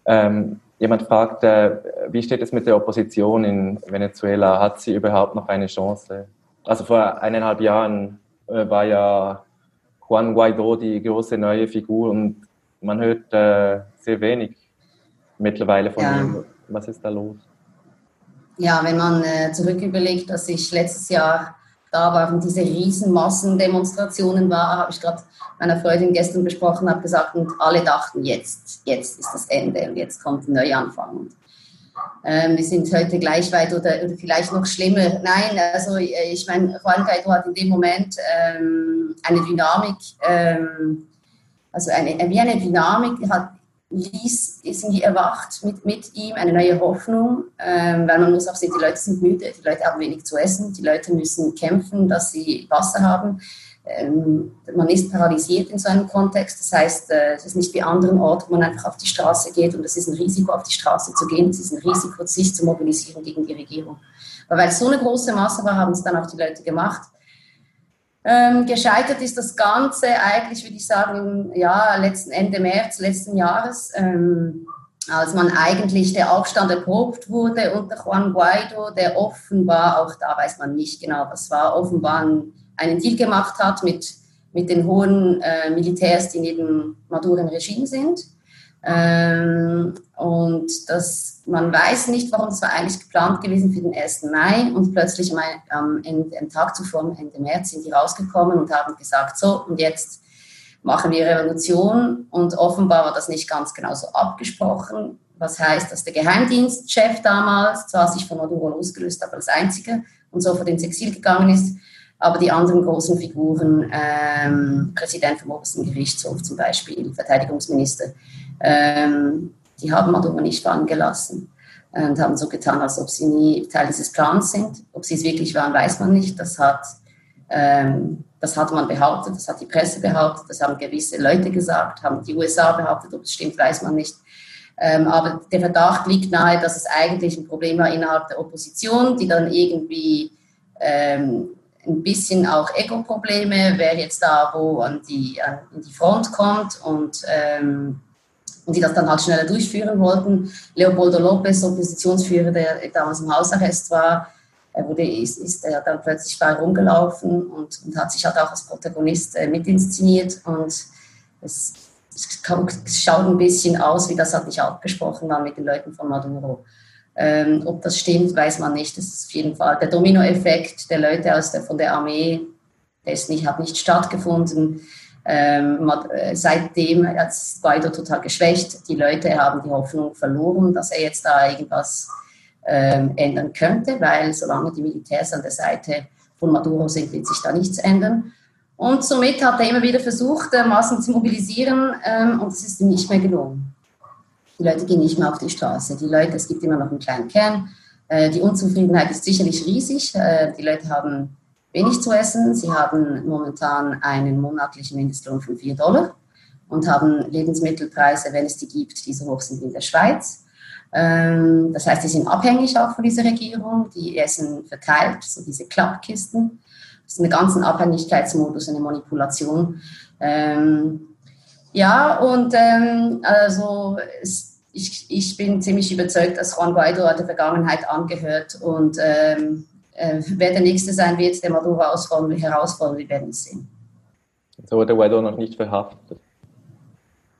S1: Ähm, jemand fragt, äh, wie steht es mit der Opposition in Venezuela? Hat sie überhaupt noch eine Chance? Also vor eineinhalb Jahren äh, war ja Juan Guaido die große neue Figur und man hört äh, sehr wenig mittlerweile von ja. ihm. Was ist da los?
S2: Ja, wenn man äh, zurück überlegt, dass ich letztes Jahr da war und diese riesen Massendemonstrationen war, habe ich gerade meiner Freundin gestern besprochen, habe gesagt, und alle dachten, jetzt, jetzt ist das Ende und jetzt kommt ein Neuanfang. Und, ähm, wir sind heute gleich weit oder, oder, vielleicht noch schlimmer. Nein, also ich meine, Juan Guaido hat in dem Moment ähm, eine Dynamik, ähm, also eine, wie eine Dynamik hat, ließ, irgendwie erwacht mit, mit ihm, eine neue Hoffnung, ähm, weil man muss auch sehen, die Leute sind müde, die Leute haben wenig zu essen, die Leute müssen kämpfen, dass sie Wasser haben. Ähm, man ist paralysiert in so einem Kontext. Das heißt, äh, es ist nicht wie anderen Orten, wo man einfach auf die Straße geht und es ist ein Risiko, auf die Straße zu gehen. Es ist ein Risiko, sich zu mobilisieren gegen die Regierung. Aber weil es so eine große Masse war, haben es dann auch die Leute gemacht. Ähm, gescheitert ist das Ganze eigentlich, würde ich sagen, ja, letzten Ende März letzten Jahres, ähm, als man eigentlich der Aufstand erprobt wurde unter Juan Guaido, der offenbar, auch da weiß man nicht genau, was war, offenbar ein einen Deal gemacht hat mit, mit den hohen äh, Militärs, die neben Maduro im Regime sind. Ähm, und das, man weiß nicht, warum, es war eigentlich geplant gewesen für den 1. Mai und plötzlich am, am, Ende, am Tag zuvor, Ende März, sind die rausgekommen und haben gesagt, so, und jetzt machen wir Revolution und offenbar war das nicht ganz genau so abgesprochen. Was heißt, dass der Geheimdienstchef damals zwar sich von Maduro losgelöst hat als einziger und sofort ins Exil gegangen ist, aber die anderen großen Figuren, ähm, Präsident vom obersten Gerichtshof zum Beispiel, Verteidigungsminister, ähm, die haben Maduro nicht fallen gelassen und haben so getan, als ob sie nie Teil dieses Plans sind. Ob sie es wirklich waren, weiß man nicht. Das hat, ähm, das hat man behauptet, das hat die Presse behauptet, das haben gewisse Leute gesagt, haben die USA behauptet, ob es stimmt, weiß man nicht. Ähm, aber der Verdacht liegt nahe, dass es eigentlich ein Problem war innerhalb der Opposition, die dann irgendwie ähm, ein bisschen auch Ego-Probleme, wer jetzt da wo an die, an die Front kommt und, ähm, und die das dann halt schneller durchführen wollten. Leopoldo Lopez, Oppositionsführer, der damals im Hausarrest war, er wurde, ist, ist er dann plötzlich frei rumgelaufen und, und hat sich halt auch als Protagonist äh, mitinszeniert und es, es, schaut ein bisschen aus, wie das halt nicht abgesprochen war mit den Leuten von Maduro. Ähm, ob das stimmt, weiß man nicht. Das ist auf jeden Fall der Dominoeffekt der Leute aus der, von der Armee, der ist nicht, hat nicht stattgefunden. Ähm, äh, seitdem hat Guaido total geschwächt. Die Leute haben die Hoffnung verloren, dass er jetzt da irgendwas ähm, ändern könnte, weil solange die Militärs an der Seite von Maduro sind, wird sich da nichts ändern. Und somit hat er immer wieder versucht, äh, Massen zu mobilisieren ähm, und es ist ihm nicht mehr gelungen. Die Leute gehen nicht mehr auf die Straße. Die Leute, es gibt immer noch einen kleinen Kern. Äh, die Unzufriedenheit ist sicherlich riesig. Äh, die Leute haben wenig zu essen. Sie haben momentan einen monatlichen Mindestlohn von 4 Dollar und haben Lebensmittelpreise, wenn es die gibt, die so hoch sind wie in der Schweiz. Ähm, das heißt, sie sind abhängig auch von dieser Regierung. Die essen verteilt, so diese Klappkisten. Das ist ein ganzen Abhängigkeitsmodus, eine Manipulation. Ähm, ja, und ähm, also ich, bin ziemlich überzeugt, dass Juan Guaido der Vergangenheit angehört und äh, wer der Nächste sein wird, der Maduro herausfordern, wir werden es sehen.
S1: So wurde Guaido noch nicht verhaftet.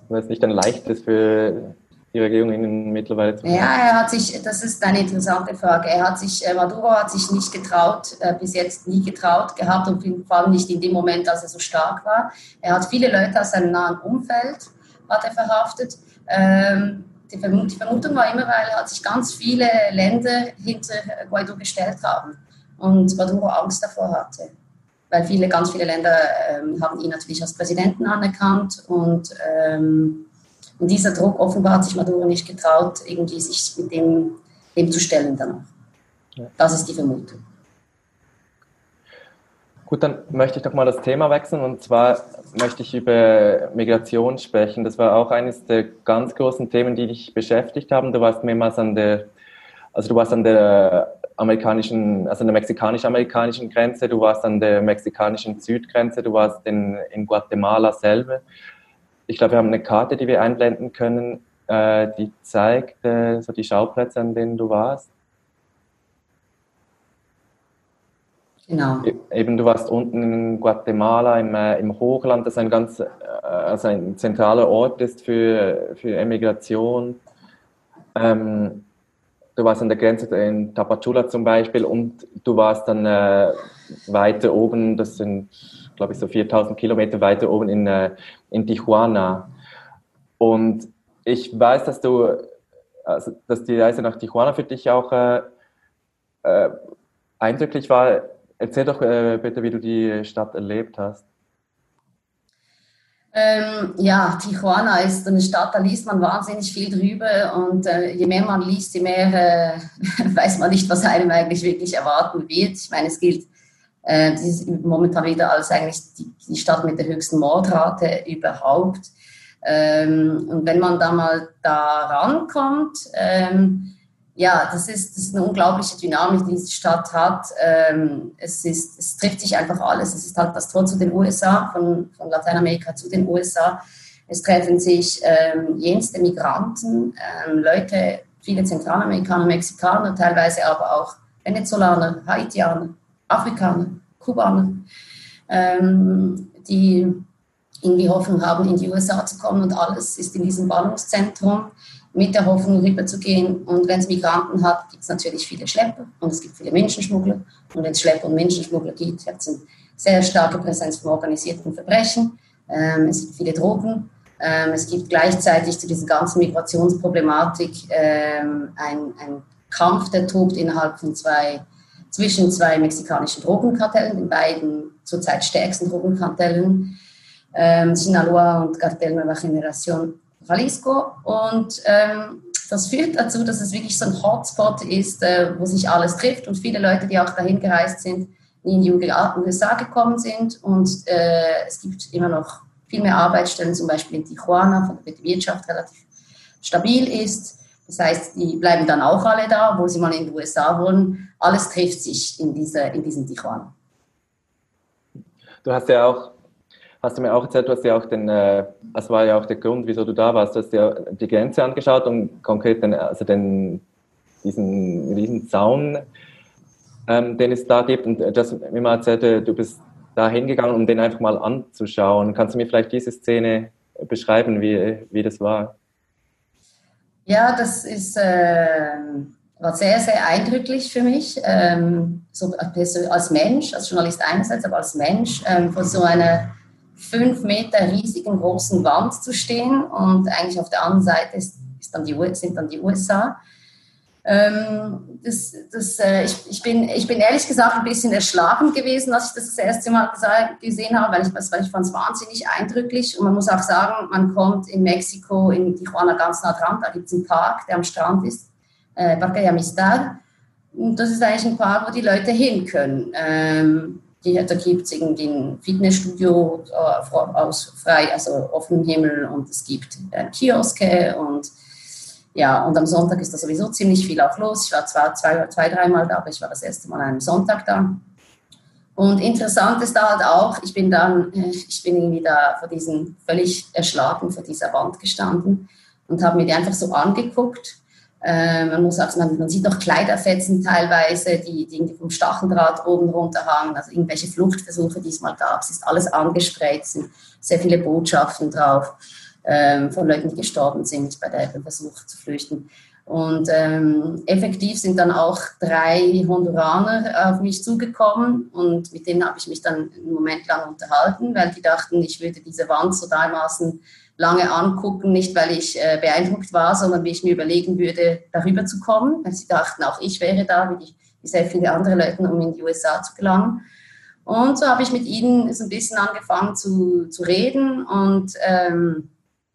S1: Das ist nicht ein leichtes für die Regierung Ihnen mittlerweile zu
S2: Ja, er hat sich, das ist eine interessante Frage. Er hat sich, äh, Maduro hat sich nicht getraut, äh, bis jetzt nie getraut gehabt und vor allem nicht in dem Moment, als er so stark war. Er hat viele Leute aus seinem nahen Umfeld hat er verhaftet. Ähm, die, Vermutung war immer, weil hat sich ganz viele Länder hinter Guaido gestellt haben und Maduro Angst davor hatte. Weil viele, ganz viele Länder ähm, haben ihn natürlich als Präsidenten anerkannt und ähm, und dieser Druck, offenbar hat sich Maduro nicht getraut, irgendwie sich mit dem, dem zu stellen danach. Ja. Das ist die Vermutung.
S1: Gut, dann möchte ich doch mal das Thema wechseln und zwar möchte ich über Migration sprechen. Das war auch eines der ganz großen Themen, die dich beschäftigt haben. Du warst mehrmals an der, also du warst an der amerikanischen, also an der mexikanisch-amerikanischen Grenze, du warst an der mexikanischen Südgrenze, du warst in, in Guatemala selber ich glaube, wir haben eine Karte, die wir einblenden können, äh, die zeigt äh, so die Schauplätze, an denen du warst. Genau. E eben, du warst unten in Guatemala im, äh, im Hochland, das ein ganz äh, also ein zentraler Ort ist für, für Emigration. Ähm, du warst an der Grenze in Tapachula zum Beispiel und du warst dann äh, weiter oben, das sind glaube ich, so 4000 Kilometer weiter oben in, äh, in Tijuana. Und ich weiß, dass du also, dass die Reise nach Tijuana für dich auch äh, äh, eindrücklich war. Erzähl doch äh, bitte, wie du die Stadt erlebt hast.
S2: Ähm, ja, Tijuana ist eine Stadt, da liest man wahnsinnig viel drüber und äh, je mehr man liest, je mehr äh, weiß man nicht, was einem eigentlich wirklich erwarten wird. Ich meine, es gilt äh, momentan wieder als eigentlich die, die, Stadt mit der höchsten Mordrate überhaupt. Ähm, und wenn man da mal da rankommt, ähm, ja, das ist, das ist eine unglaubliche Dynamik, die diese Stadt hat. Ähm, es, ist, es trifft sich einfach alles. Es ist halt das Tor zu den USA, von, von Lateinamerika zu den USA. Es treffen sich ähm, jenste Migranten, ähm, Leute, viele Zentralamerikaner, Mexikaner, teilweise aber auch Venezolaner, Haitianer, Afrikaner, Kubaner, ähm, die irgendwie Hoffnung haben, in die USA zu kommen und alles ist in diesem Ballungszentrum mit der Hoffnung rüberzugehen. Und wenn es Migranten hat, gibt es natürlich viele Schlepper und es gibt viele Menschenschmuggler. Und wenn es Schlepper und Menschenschmuggler gibt, hat es eine sehr starke Präsenz von organisierten Verbrechen. Ähm, es gibt viele Drogen. Ähm, es gibt gleichzeitig zu dieser ganzen Migrationsproblematik ähm, ein, ein Kampf, der tobt innerhalb von zwei, zwischen zwei mexikanischen Drogenkartellen, den beiden zurzeit stärksten Drogenkartellen, ähm, Sinaloa und Cartel Nueva Generación Jalisco. Und ähm, das führt dazu, dass es wirklich so ein Hotspot ist, äh, wo sich alles trifft und viele Leute, die auch dahin gereist sind, in die USA gekommen sind. Und äh, es gibt immer noch viel mehr Arbeitsstellen, zum Beispiel in Tijuana, von der Wirtschaft relativ stabil ist. Das heißt, die bleiben dann auch alle da, obwohl sie mal in die USA wollen. Alles trifft sich in, diese, in diesem Tijuana.
S1: Du hast ja auch hast du mir auch erzählt, du hast ja auch den, äh, das war ja auch der Grund, wieso du da warst, du hast ja die Grenze angeschaut und konkret den, also den, diesen riesen Zaun, ähm, den es da gibt und das mir mal erzählte, du bist da hingegangen, um den einfach mal anzuschauen. Kannst du mir vielleicht diese Szene beschreiben, wie, wie das war?
S2: Ja, das ist, äh, war sehr, sehr eindrücklich für mich, ähm, so als Mensch, als Journalist einerseits, aber als Mensch, ähm, von so einer fünf Meter riesigen großen Wand zu stehen und eigentlich auf der anderen Seite ist, ist dann die, sind dann die USA. Ähm, das, das, äh, ich, ich, bin, ich bin ehrlich gesagt ein bisschen erschlagen gewesen, als ich das das erste Mal gesehen habe, weil ich, ich fand es wahnsinnig eindrücklich. Und man muss auch sagen, man kommt in Mexiko, in Tijuana ganz nah dran, da gibt es einen Park, der am Strand ist, äh, de Amistad. Und das ist eigentlich ein Park, wo die Leute hin können. Ähm, die, da gibt es irgendwie ein Fitnessstudio äh, aus frei, also offenem Himmel und es gibt äh, Kioske und ja, und am Sonntag ist da sowieso ziemlich viel auch los. Ich war zwar zwei, zwei dreimal da, aber ich war das erste Mal an einem Sonntag da. Und interessant ist da halt auch, ich bin dann, äh, ich bin irgendwie da vor diesem, völlig erschlagen vor dieser Wand gestanden und habe mir die einfach so angeguckt man muss auch, man, man, sieht noch Kleiderfetzen teilweise, die, die vom Stacheldraht oben runterhangen, also irgendwelche Fluchtversuche, die es mal gab. Es ist alles angesprayt, es sind sehr viele Botschaften drauf ähm, von Leuten, die gestorben sind bei dem Versuch zu flüchten. Und ähm, effektiv sind dann auch drei Honduraner auf mich zugekommen und mit denen habe ich mich dann einen Moment lang unterhalten, weil die dachten, ich würde diese Wand so dermaßen lange angucken, nicht weil ich äh, beeindruckt war, sondern wie ich mir überlegen würde, darüber zu kommen. Weil sie dachten, auch ich wäre da, wie, die, wie sehr viele andere Leute, um in die USA zu gelangen. Und so habe ich mit ihnen so ein bisschen angefangen zu, zu reden und ähm,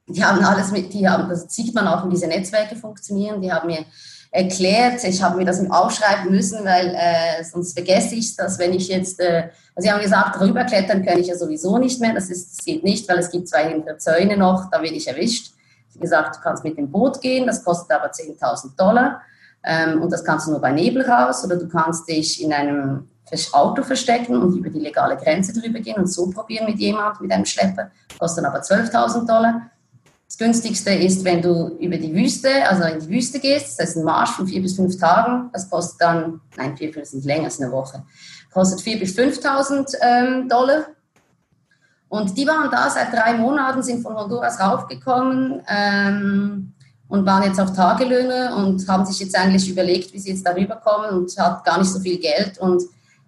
S2: die haben alles mit, die haben, das sieht man auch, wie diese Netzwerke funktionieren. Die haben mir erklärt. Ich habe mir das aufschreiben müssen, weil äh, sonst vergesse ich das, wenn ich jetzt, äh, also sie haben gesagt, darüber klettern kann ich ja sowieso nicht mehr. Das, ist, das geht nicht, weil es gibt zwei hintere Zäune noch, da werde ich erwischt. Sie gesagt, du kannst mit dem Boot gehen, das kostet aber 10.000 Dollar ähm, und das kannst du nur bei Nebel raus oder du kannst dich in einem Auto verstecken und über die legale Grenze drüber gehen und so probieren mit jemandem, mit einem Schlepper, kostet dann aber 12.000 Dollar. Das günstigste ist, wenn du über die Wüste, also in die Wüste gehst, das ist ein Marsch von vier bis fünf Tagen, das kostet dann, nein, vier, fünf sind länger als eine Woche, kostet vier bis 5.000 ähm, Dollar. Und die waren da seit drei Monaten, sind von Honduras raufgekommen ähm, und waren jetzt auf Tagelöhne und haben sich jetzt eigentlich überlegt, wie sie jetzt darüber kommen und hat gar nicht so viel Geld und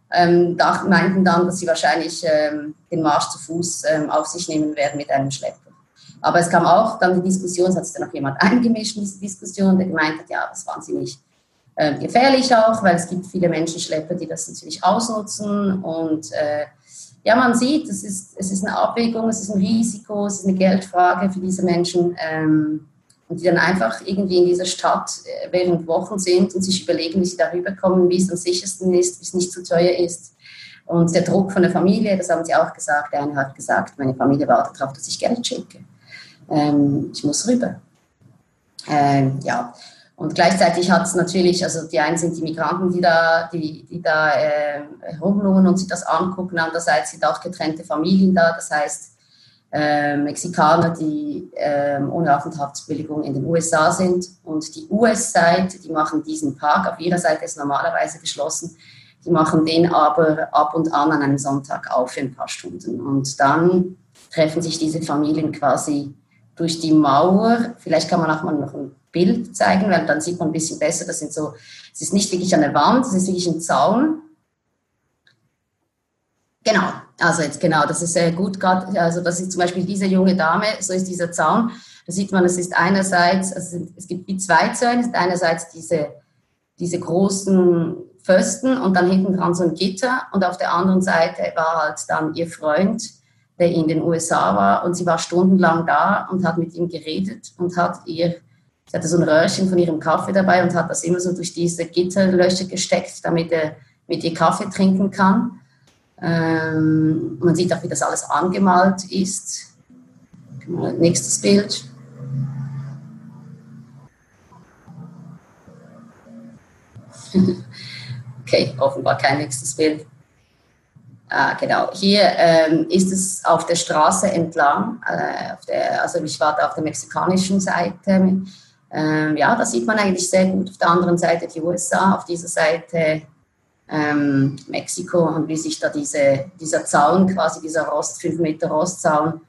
S2: ähm, dachten, meinten dann, dass sie wahrscheinlich ähm, den Marsch zu Fuß ähm, auf sich nehmen werden mit einem Schlepper. Aber es kam auch dann die Diskussion, es hat sich dann auch jemand eingemischt in diese Diskussion, der gemeint hat, ja, das wahnsinnig äh, gefährlich auch, weil es gibt viele Menschenschlepper, die das natürlich ausnutzen und äh, ja, man sieht, es ist, es ist eine Abwägung, es ist ein Risiko, es ist eine Geldfrage für diese Menschen. Ähm, und die dann einfach irgendwie in dieser Stadt äh, während Wochen sind und sich überlegen, wie sie darüber kommen, wie es am sichersten ist, wie es nicht zu teuer ist. Und der Druck von der Familie, das haben sie auch gesagt, der eine hat gesagt, meine Familie wartet darauf, dass ich Geld schicke. Ähm, ich muss rüber. Ähm, ja, und gleichzeitig hat es natürlich, also die einen sind die Migranten, die da, die, die da äh, herumlungen und sich das angucken, andererseits sind auch getrennte Familien da, das heißt äh, Mexikaner, die äh, ohne Aufenthaltsbewilligung in den USA sind. Und die US-Seite, die machen diesen Park, auf ihrer Seite ist normalerweise geschlossen, die machen den aber ab und an an einem Sonntag auf für ein paar Stunden. Und dann treffen sich diese Familien quasi durch die Mauer, vielleicht kann man auch mal noch ein Bild zeigen, weil dann sieht man ein bisschen besser. Das sind so, es ist nicht wirklich eine Wand, es ist wirklich ein Zaun. Genau, also jetzt genau, das ist sehr gut gerade, also das ist zum Beispiel diese junge Dame, so ist dieser Zaun. Da sieht man, es ist einerseits, also es gibt wie zwei Zäune, es ist einerseits diese, diese großen Pfosten und dann hinten dran so ein Gitter und auf der anderen Seite war halt dann ihr Freund, der in den USA war und sie war stundenlang da und hat mit ihm geredet und hat ihr Sie hatte so ein Röhrchen von ihrem Kaffee dabei und hat das immer so durch diese Gitterlöcher gesteckt, damit er mit ihr Kaffee trinken kann. Ähm, man sieht auch, wie das alles angemalt ist. Nächstes Bild. okay, offenbar kein nächstes Bild. Ah, genau, hier ähm, ist es auf der Straße entlang, äh, der, also ich war da auf der mexikanischen Seite ähm, ja, da sieht man eigentlich sehr gut auf der anderen Seite die USA, auf dieser Seite ähm, Mexiko und wie sich da diese, dieser Zaun, quasi dieser Rost, 5 Meter Rostzaun,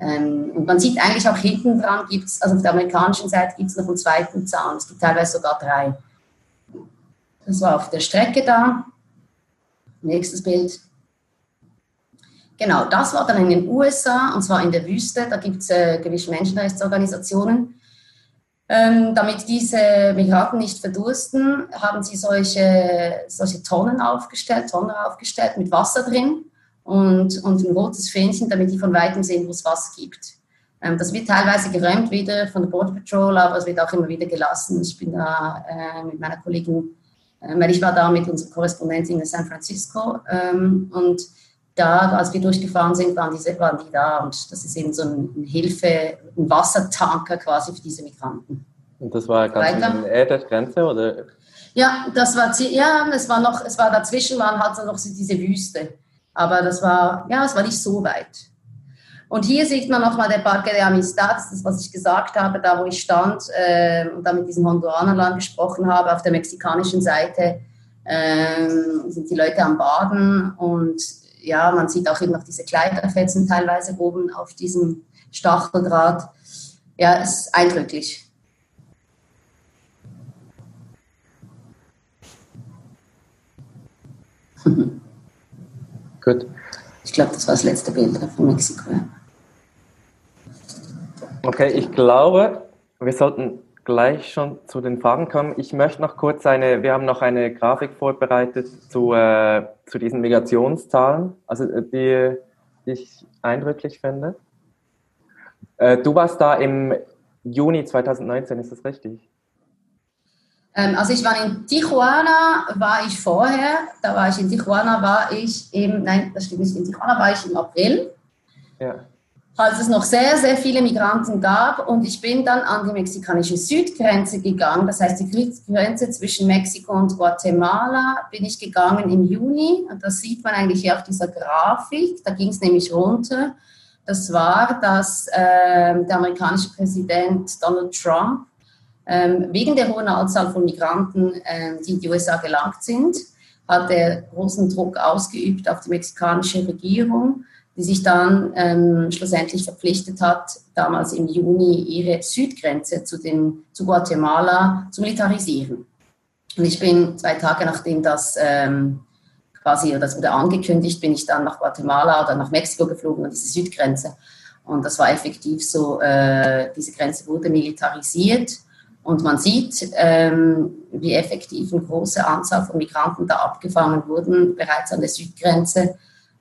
S2: ähm, und man sieht eigentlich auch hinten dran, gibt's, also auf der amerikanischen Seite gibt es noch einen zweiten Zaun, es gibt teilweise sogar drei. Das war auf der Strecke da. Nächstes Bild. Genau, das war dann in den USA, und zwar in der Wüste. Da gibt es äh, gewisse Menschenrechtsorganisationen. Ähm, damit diese Migranten nicht verdursten, haben sie solche, solche Tonnen aufgestellt, Tonnen aufgestellt mit Wasser drin und, und ein rotes Fähnchen, damit die von weitem sehen, wo es Wasser gibt. Ähm, das wird teilweise geräumt wieder von der Border Patrol, aber es wird auch immer wieder gelassen. Ich bin da äh, mit meiner Kollegin, äh, weil ich war da mit unserer Korrespondentin in San Francisco ähm, und da, als wir durchgefahren sind, waren, diese, waren die da und das ist eben so eine Hilfe, ein Wassertanker quasi für diese Migranten.
S1: Und das war ganz in der der Grenze, oder?
S2: Ja, das war, ja, es war noch, es war dazwischen, waren halt noch so diese Wüste. Aber das war, ja, es war nicht so weit. Und hier sieht man nochmal der Parque de Amistad, das was ich gesagt habe, da wo ich stand äh, und da mit diesem Honduranern gesprochen habe, auf der mexikanischen Seite äh, sind die Leute am Baden und ja, man sieht auch eben noch diese Kleiderfetzen teilweise oben auf diesem Stacheldraht. Ja, es ist eindrücklich.
S1: Gut.
S2: Ich glaube, das war das letzte Bild von Mexiko.
S1: Okay, ich glaube, wir sollten gleich schon zu den Fragen kommen. Ich möchte noch kurz eine, wir haben noch eine Grafik vorbereitet zu, äh, zu diesen Migrationszahlen, also äh, die, die ich eindrücklich finde. Äh, du warst da im Juni 2019, ist das richtig?
S2: Ähm, also ich war in Tijuana, war ich vorher, da war ich in Tijuana, war ich im, nein, das stimmt nicht, in Tijuana war ich im April. Ja als es noch sehr, sehr viele Migranten gab. Und ich bin dann an die mexikanische Südgrenze gegangen, das heißt die Grenze zwischen Mexiko und Guatemala, bin ich gegangen im Juni. Und das sieht man eigentlich hier auf dieser Grafik. Da ging es nämlich runter. Das war, dass äh, der amerikanische Präsident Donald Trump äh, wegen der hohen Anzahl von Migranten, äh, die in die USA gelangt sind, hat er großen Druck ausgeübt auf die mexikanische Regierung die sich dann ähm, schlussendlich verpflichtet hat, damals im Juni ihre Südgrenze zu, den, zu Guatemala zu militarisieren. Und ich bin zwei Tage nachdem das ähm, quasi, das wurde angekündigt, bin ich dann nach Guatemala oder nach Mexiko geflogen an diese Südgrenze. Und das war effektiv so, äh, diese Grenze wurde militarisiert und man sieht, ähm, wie effektiv eine große Anzahl von Migranten da abgefangen wurden, bereits an der Südgrenze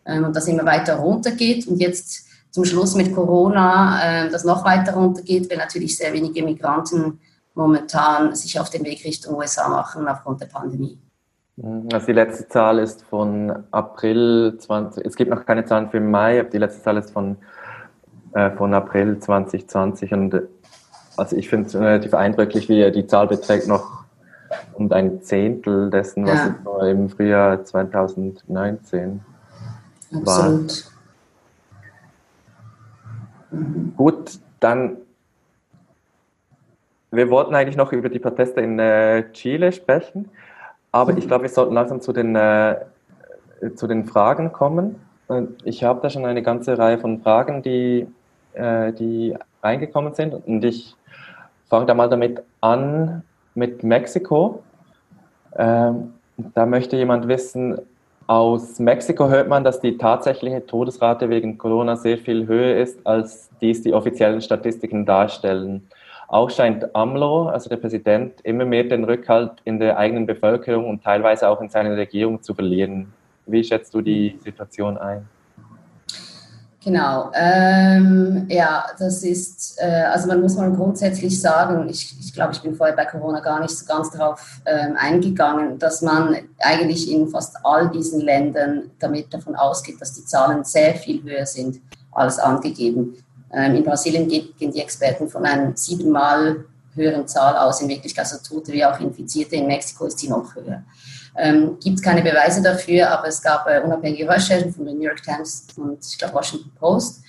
S2: und das immer weiter runtergeht. Und jetzt zum Schluss mit Corona, äh, das noch weiter runtergeht, weil natürlich sehr wenige Migranten momentan sich auf den Weg Richtung USA machen aufgrund der Pandemie.
S1: Mhm. Also die letzte Zahl ist von April 20, es gibt noch keine Zahlen für Mai, aber die letzte Zahl ist von, äh, von April 2020 und also ich finde es relativ eindrücklich, wie die Zahl beträgt noch um ein Zehntel dessen, was ja. es im Frühjahr 2019 Absolut. Mhm. Gut, dann wir wollten eigentlich noch über die Proteste in äh, Chile sprechen, aber mhm. ich glaube, wir sollten langsam zu den, äh, zu den Fragen kommen. Ich habe da schon eine ganze Reihe von Fragen, die, äh, die reingekommen sind und ich fange da mal damit an mit Mexiko. Ähm, da möchte jemand wissen, aus Mexiko hört man, dass die tatsächliche Todesrate wegen Corona sehr viel höher ist, als dies die offiziellen Statistiken darstellen. Auch scheint AMLO, also der Präsident, immer mehr den Rückhalt in der eigenen Bevölkerung und teilweise auch in seiner Regierung zu verlieren. Wie schätzt du die Situation ein?
S2: Genau, ähm, ja, das ist, äh, also man muss mal grundsätzlich sagen, ich, ich glaube, ich bin vorher bei Corona gar nicht so ganz darauf ähm, eingegangen, dass man eigentlich in fast all diesen Ländern damit davon ausgeht, dass die Zahlen sehr viel höher sind als angegeben. Ähm, in Brasilien gehen die Experten von einer siebenmal höheren Zahl aus, in Wirklichkeit, also Tote wie auch Infizierte. In Mexiko ist die noch höher. Ähm, Gibt es keine Beweise dafür, aber es gab äh, unabhängige Recherchen von den New York Times und ich glaube Washington Post,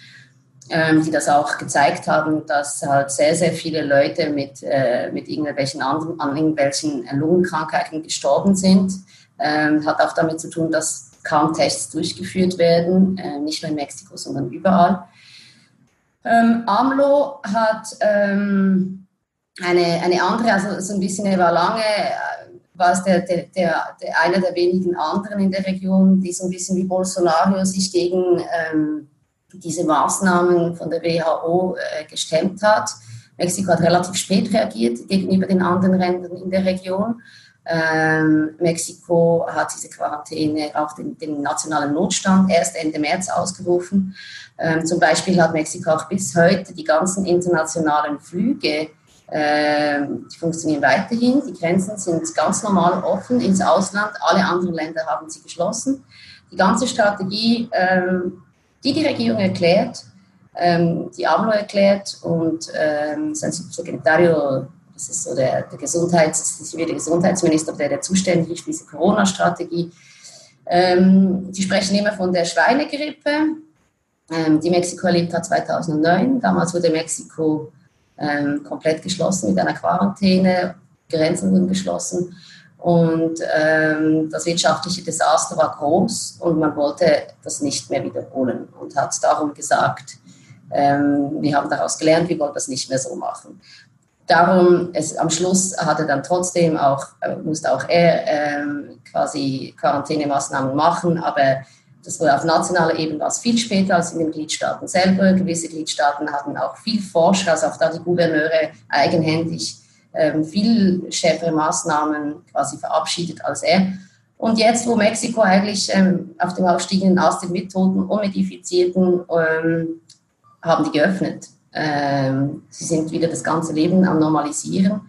S2: ähm, die das auch gezeigt haben, dass halt sehr, sehr viele Leute mit, äh, mit irgendwelchen anderen, an irgendwelchen Lungenkrankheiten gestorben sind. Ähm, hat auch damit zu tun, dass kaum Tests durchgeführt werden, äh, nicht nur in Mexiko, sondern überall. Ähm, AMLO hat ähm, eine, eine andere, also so ein bisschen, er war lange war es der, der, der, der, einer der wenigen anderen in der Region, die so ein bisschen wie Bolsonaro sich gegen ähm, diese Maßnahmen von der WHO äh, gestemmt hat. Mexiko hat relativ spät reagiert gegenüber den anderen Ländern in der Region. Ähm, Mexiko hat diese Quarantäne, auch den, den, nationalen Notstand, erst Ende März ausgerufen. Ähm, zum Beispiel hat Mexiko auch bis heute die ganzen internationalen Flüge die funktionieren weiterhin. Die Grenzen sind ganz normal offen ins Ausland. Alle anderen Länder haben sie geschlossen. Die ganze Strategie, ähm, die die Regierung erklärt, ähm, die AMLO erklärt und sein Subsecretario, das ist so der, der Gesundheits, der Gesundheitsminister, der, der zuständig ist für diese Corona-Strategie. die sprechen immer von der Schweinegrippe, die Mexiko erlebt hat 2009. Damals wurde Mexiko ähm, komplett geschlossen mit einer Quarantäne, Grenzen wurden geschlossen. Und ähm, das wirtschaftliche Desaster war groß und man wollte das nicht mehr wiederholen und hat darum gesagt, ähm, wir haben daraus gelernt, wir wollen das nicht mehr so machen. Darum, es, am Schluss hatte dann trotzdem auch, äh, musste auch er ähm, quasi Quarantänemaßnahmen machen, aber das wurde auf nationaler Ebene was viel später als in den Gliedstaaten selber. Gewisse Gliedstaaten hatten auch viel Forscher, also auch da die Gouverneure eigenhändig ähm, viel schärfere Maßnahmen quasi verabschiedet als er. Und jetzt, wo Mexiko eigentlich ähm, auf dem aufstiegenden Ast mit Methoden Unmodifizierten ähm, haben die geöffnet. Ähm, sie sind wieder das ganze Leben am Normalisieren.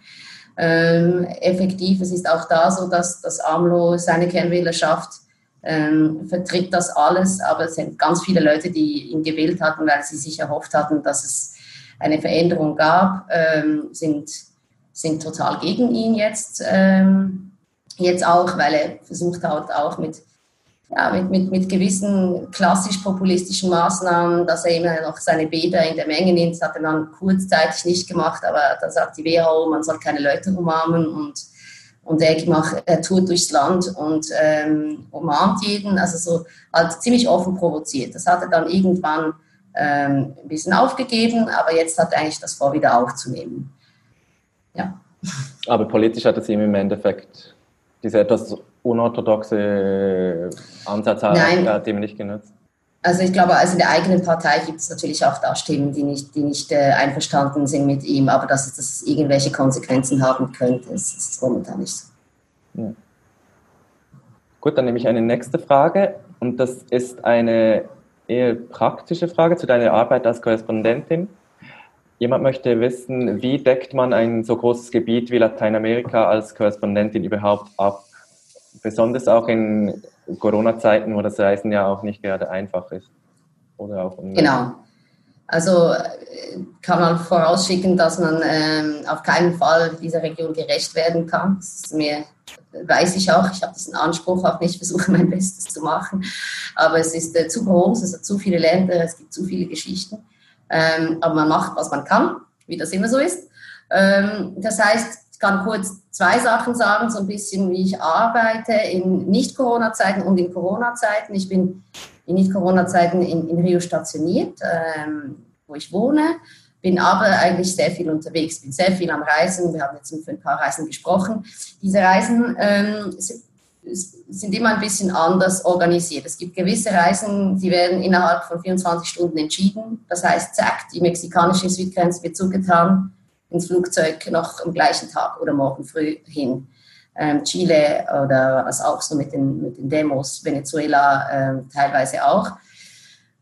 S2: Ähm, effektiv, es ist auch da so, dass das AMLO seine Kernwählerschaft ähm, vertritt das alles, aber es sind ganz viele Leute, die ihn gewählt hatten, weil sie sich erhofft hatten, dass es eine Veränderung gab, ähm, sind, sind total gegen ihn jetzt. Ähm, jetzt auch, weil er versucht hat, auch mit, ja, mit, mit, mit gewissen klassisch populistischen Maßnahmen, dass er immer noch seine Bäder in der Menge nimmt. Das hat er dann kurzzeitig nicht gemacht, aber da sagt die WHO, man soll keine Leute umarmen und und er, macht, er tourt durchs Land und ähm, umarmt jeden, also so halt ziemlich offen provoziert. Das hat er dann irgendwann ähm, ein bisschen aufgegeben, aber jetzt hat er eigentlich das vor, wieder aufzunehmen.
S1: Ja. Aber politisch hat es ihm im Endeffekt diese etwas unorthodoxe Ansatz hat, hat ihm nicht genutzt.
S2: Also ich glaube, also in der eigenen Partei gibt es natürlich auch da Stimmen, die nicht, die nicht äh, einverstanden sind mit ihm, aber dass es irgendwelche Konsequenzen haben könnte, ist, ist momentan nicht so. Ja.
S1: Gut, dann nehme ich eine nächste Frage und das ist eine eher praktische Frage zu deiner Arbeit als Korrespondentin. Jemand möchte wissen, wie deckt man ein so großes Gebiet wie Lateinamerika als Korrespondentin überhaupt ab? Besonders auch in Corona-Zeiten, wo das Reisen ja auch nicht gerade einfach ist.
S2: Oder auch genau. Also äh, kann man vorausschicken, dass man ähm, auf keinen Fall dieser Region gerecht werden kann. Das mir, weiß ich auch, ich habe diesen Anspruch auch nicht, versuche mein Bestes zu machen. Aber es ist äh, zu groß, es hat zu viele Länder, es gibt zu viele Geschichten. Ähm, aber man macht, was man kann, wie das immer so ist. Ähm, das heißt, ich kann kurz zwei Sachen sagen, so ein bisschen, wie ich arbeite in Nicht-Corona-Zeiten und in Corona-Zeiten. Ich bin in Nicht-Corona-Zeiten in, in, Rio stationiert, ähm, wo ich wohne, bin aber eigentlich sehr viel unterwegs, bin sehr viel am Reisen. Wir haben jetzt für ein paar Reisen gesprochen. Diese Reisen ähm, sind, sind immer ein bisschen anders organisiert. Es gibt gewisse Reisen, die werden innerhalb von 24 Stunden entschieden. Das heißt, zack, die mexikanische Südgrenze wird zugetan ins Flugzeug noch am gleichen Tag oder morgen früh hin. Ähm, Chile oder was auch so mit den, mit den Demos, Venezuela ähm, teilweise auch.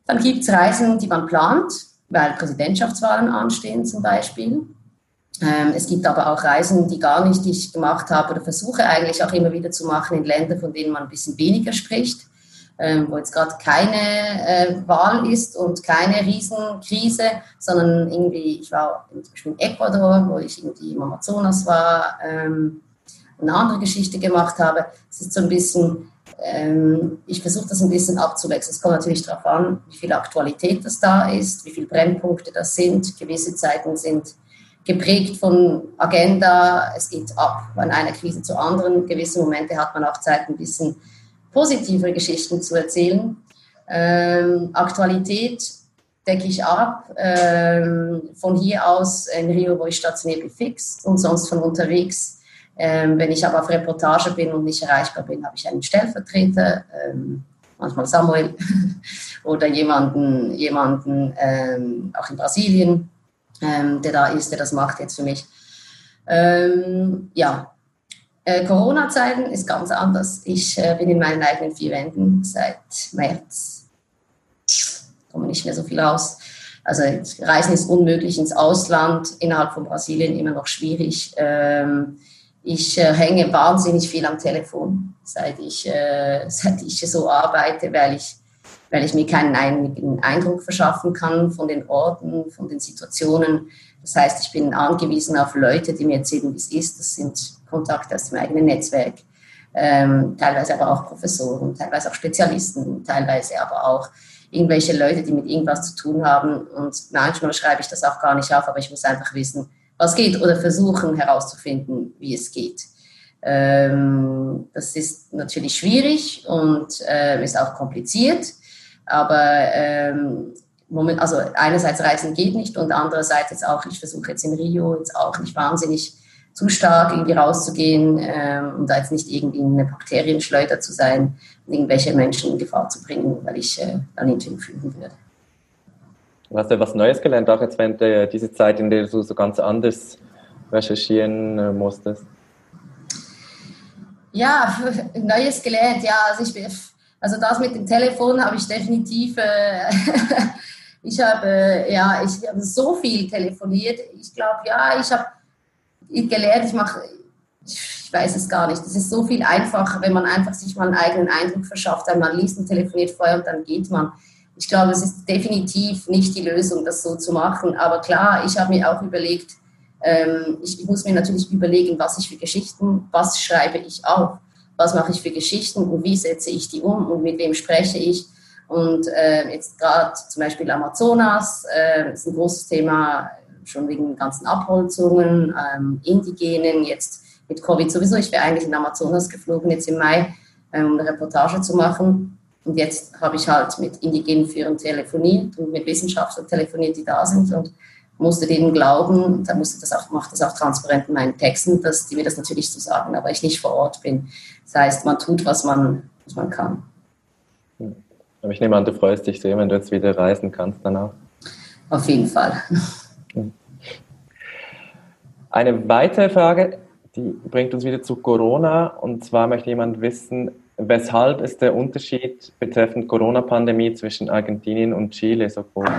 S2: Dann gibt es Reisen, die man plant, weil Präsidentschaftswahlen anstehen zum Beispiel. Ähm, es gibt aber auch Reisen, die gar nicht ich gemacht habe oder versuche eigentlich auch immer wieder zu machen in Länder, von denen man ein bisschen weniger spricht ähm, wo jetzt gerade keine äh, Wahl ist und keine Riesenkrise, sondern irgendwie, ich war zum Beispiel in Ecuador, wo ich irgendwie im Amazonas war, ähm, eine andere Geschichte gemacht habe. Es ist so ein bisschen, ähm, ich versuche das ein bisschen abzuwechseln. Es kommt natürlich darauf an, wie viel Aktualität das da ist, wie viele Brennpunkte das sind. Gewisse Zeiten sind geprägt von Agenda, es geht ab von einer Krise zur anderen. Gewisse Momente hat man auch Zeit, ein bisschen positive Geschichten zu erzählen. Ähm, Aktualität decke ich ab. Ähm, von hier aus in Rio, wo ich stationiert bin, fix und sonst von unterwegs. Ähm, wenn ich aber auf Reportage bin und nicht erreichbar bin, habe ich einen Stellvertreter, ähm, manchmal Samuel oder jemanden, jemanden ähm, auch in Brasilien, ähm, der da ist, der das macht jetzt für mich. ja, äh, Corona-Zeiten ist ganz anders. Ich äh, bin in meinen eigenen vier Wänden seit März. Komme nicht mehr so viel raus. Also Reisen ist unmöglich ins Ausland, innerhalb von Brasilien immer noch schwierig. Ähm, ich äh, hänge wahnsinnig viel am Telefon, seit ich, äh, seit ich so arbeite, weil ich, weil ich mir keinen Eindruck verschaffen kann von den Orten, von den Situationen. Das heißt, ich bin angewiesen auf Leute, die mir erzählen, wie es ist. Das sind Kontakte aus dem eigenen Netzwerk, ähm, teilweise aber auch Professoren, teilweise auch Spezialisten, teilweise aber auch irgendwelche Leute, die mit irgendwas zu tun haben. Und manchmal schreibe ich das auch gar nicht auf, aber ich muss einfach wissen, was geht oder versuchen herauszufinden, wie es geht. Ähm, das ist natürlich schwierig und äh, ist auch kompliziert, aber ähm, Moment, also einerseits Reisen geht nicht und andererseits jetzt auch, ich versuche jetzt in Rio jetzt auch nicht wahnsinnig zu stark irgendwie rauszugehen ähm, und da jetzt nicht irgendwie eine Bakterienschleuder zu sein und irgendwelche Menschen in Gefahr zu bringen, weil ich äh, dann hinzufügen würde.
S1: Du hast ja was Neues gelernt, auch jetzt während der, dieser Zeit, in der du so ganz anders recherchieren äh, musstest.
S2: Ja, Neues gelernt, ja. Also, ich, also das mit dem Telefon habe ich definitiv, äh, ich habe äh, ja, ich habe so viel telefoniert. Ich glaube, ja, ich habe gelernt, ich mache, ich weiß es gar nicht. Es ist so viel einfacher, wenn man einfach sich mal einen eigenen Eindruck verschafft. Man liest und telefoniert vorher und dann geht man. Ich glaube, es ist definitiv nicht die Lösung, das so zu machen. Aber klar, ich habe mir auch überlegt, ähm, ich muss mir natürlich überlegen, was ich für Geschichten, was schreibe ich auf, was mache ich für Geschichten und wie setze ich die um und mit wem spreche ich. Und äh, jetzt gerade zum Beispiel Amazonas äh, ist ein großes Thema schon wegen ganzen Abholzungen, ähm, Indigenen, jetzt mit Covid sowieso. Ich wäre eigentlich in Amazonas geflogen jetzt im Mai, ähm, um eine Reportage zu machen. Und jetzt habe ich halt mit indigenen Führern telefoniert und mit Wissenschaftlern telefoniert, die da sind und musste denen glauben, da musste das auch, macht das auch transparent in meinen Texten, dass die mir das natürlich so sagen, aber ich nicht vor Ort bin. Das heißt, man tut, was man, was man kann.
S1: Aber ich nehme an, du freust dich sehr, wenn du jetzt wieder reisen kannst danach.
S2: Auf jeden Fall.
S1: Eine weitere Frage, die bringt uns wieder zu Corona. Und zwar möchte jemand wissen, weshalb ist der Unterschied betreffend Corona-Pandemie zwischen Argentinien und Chile so groß?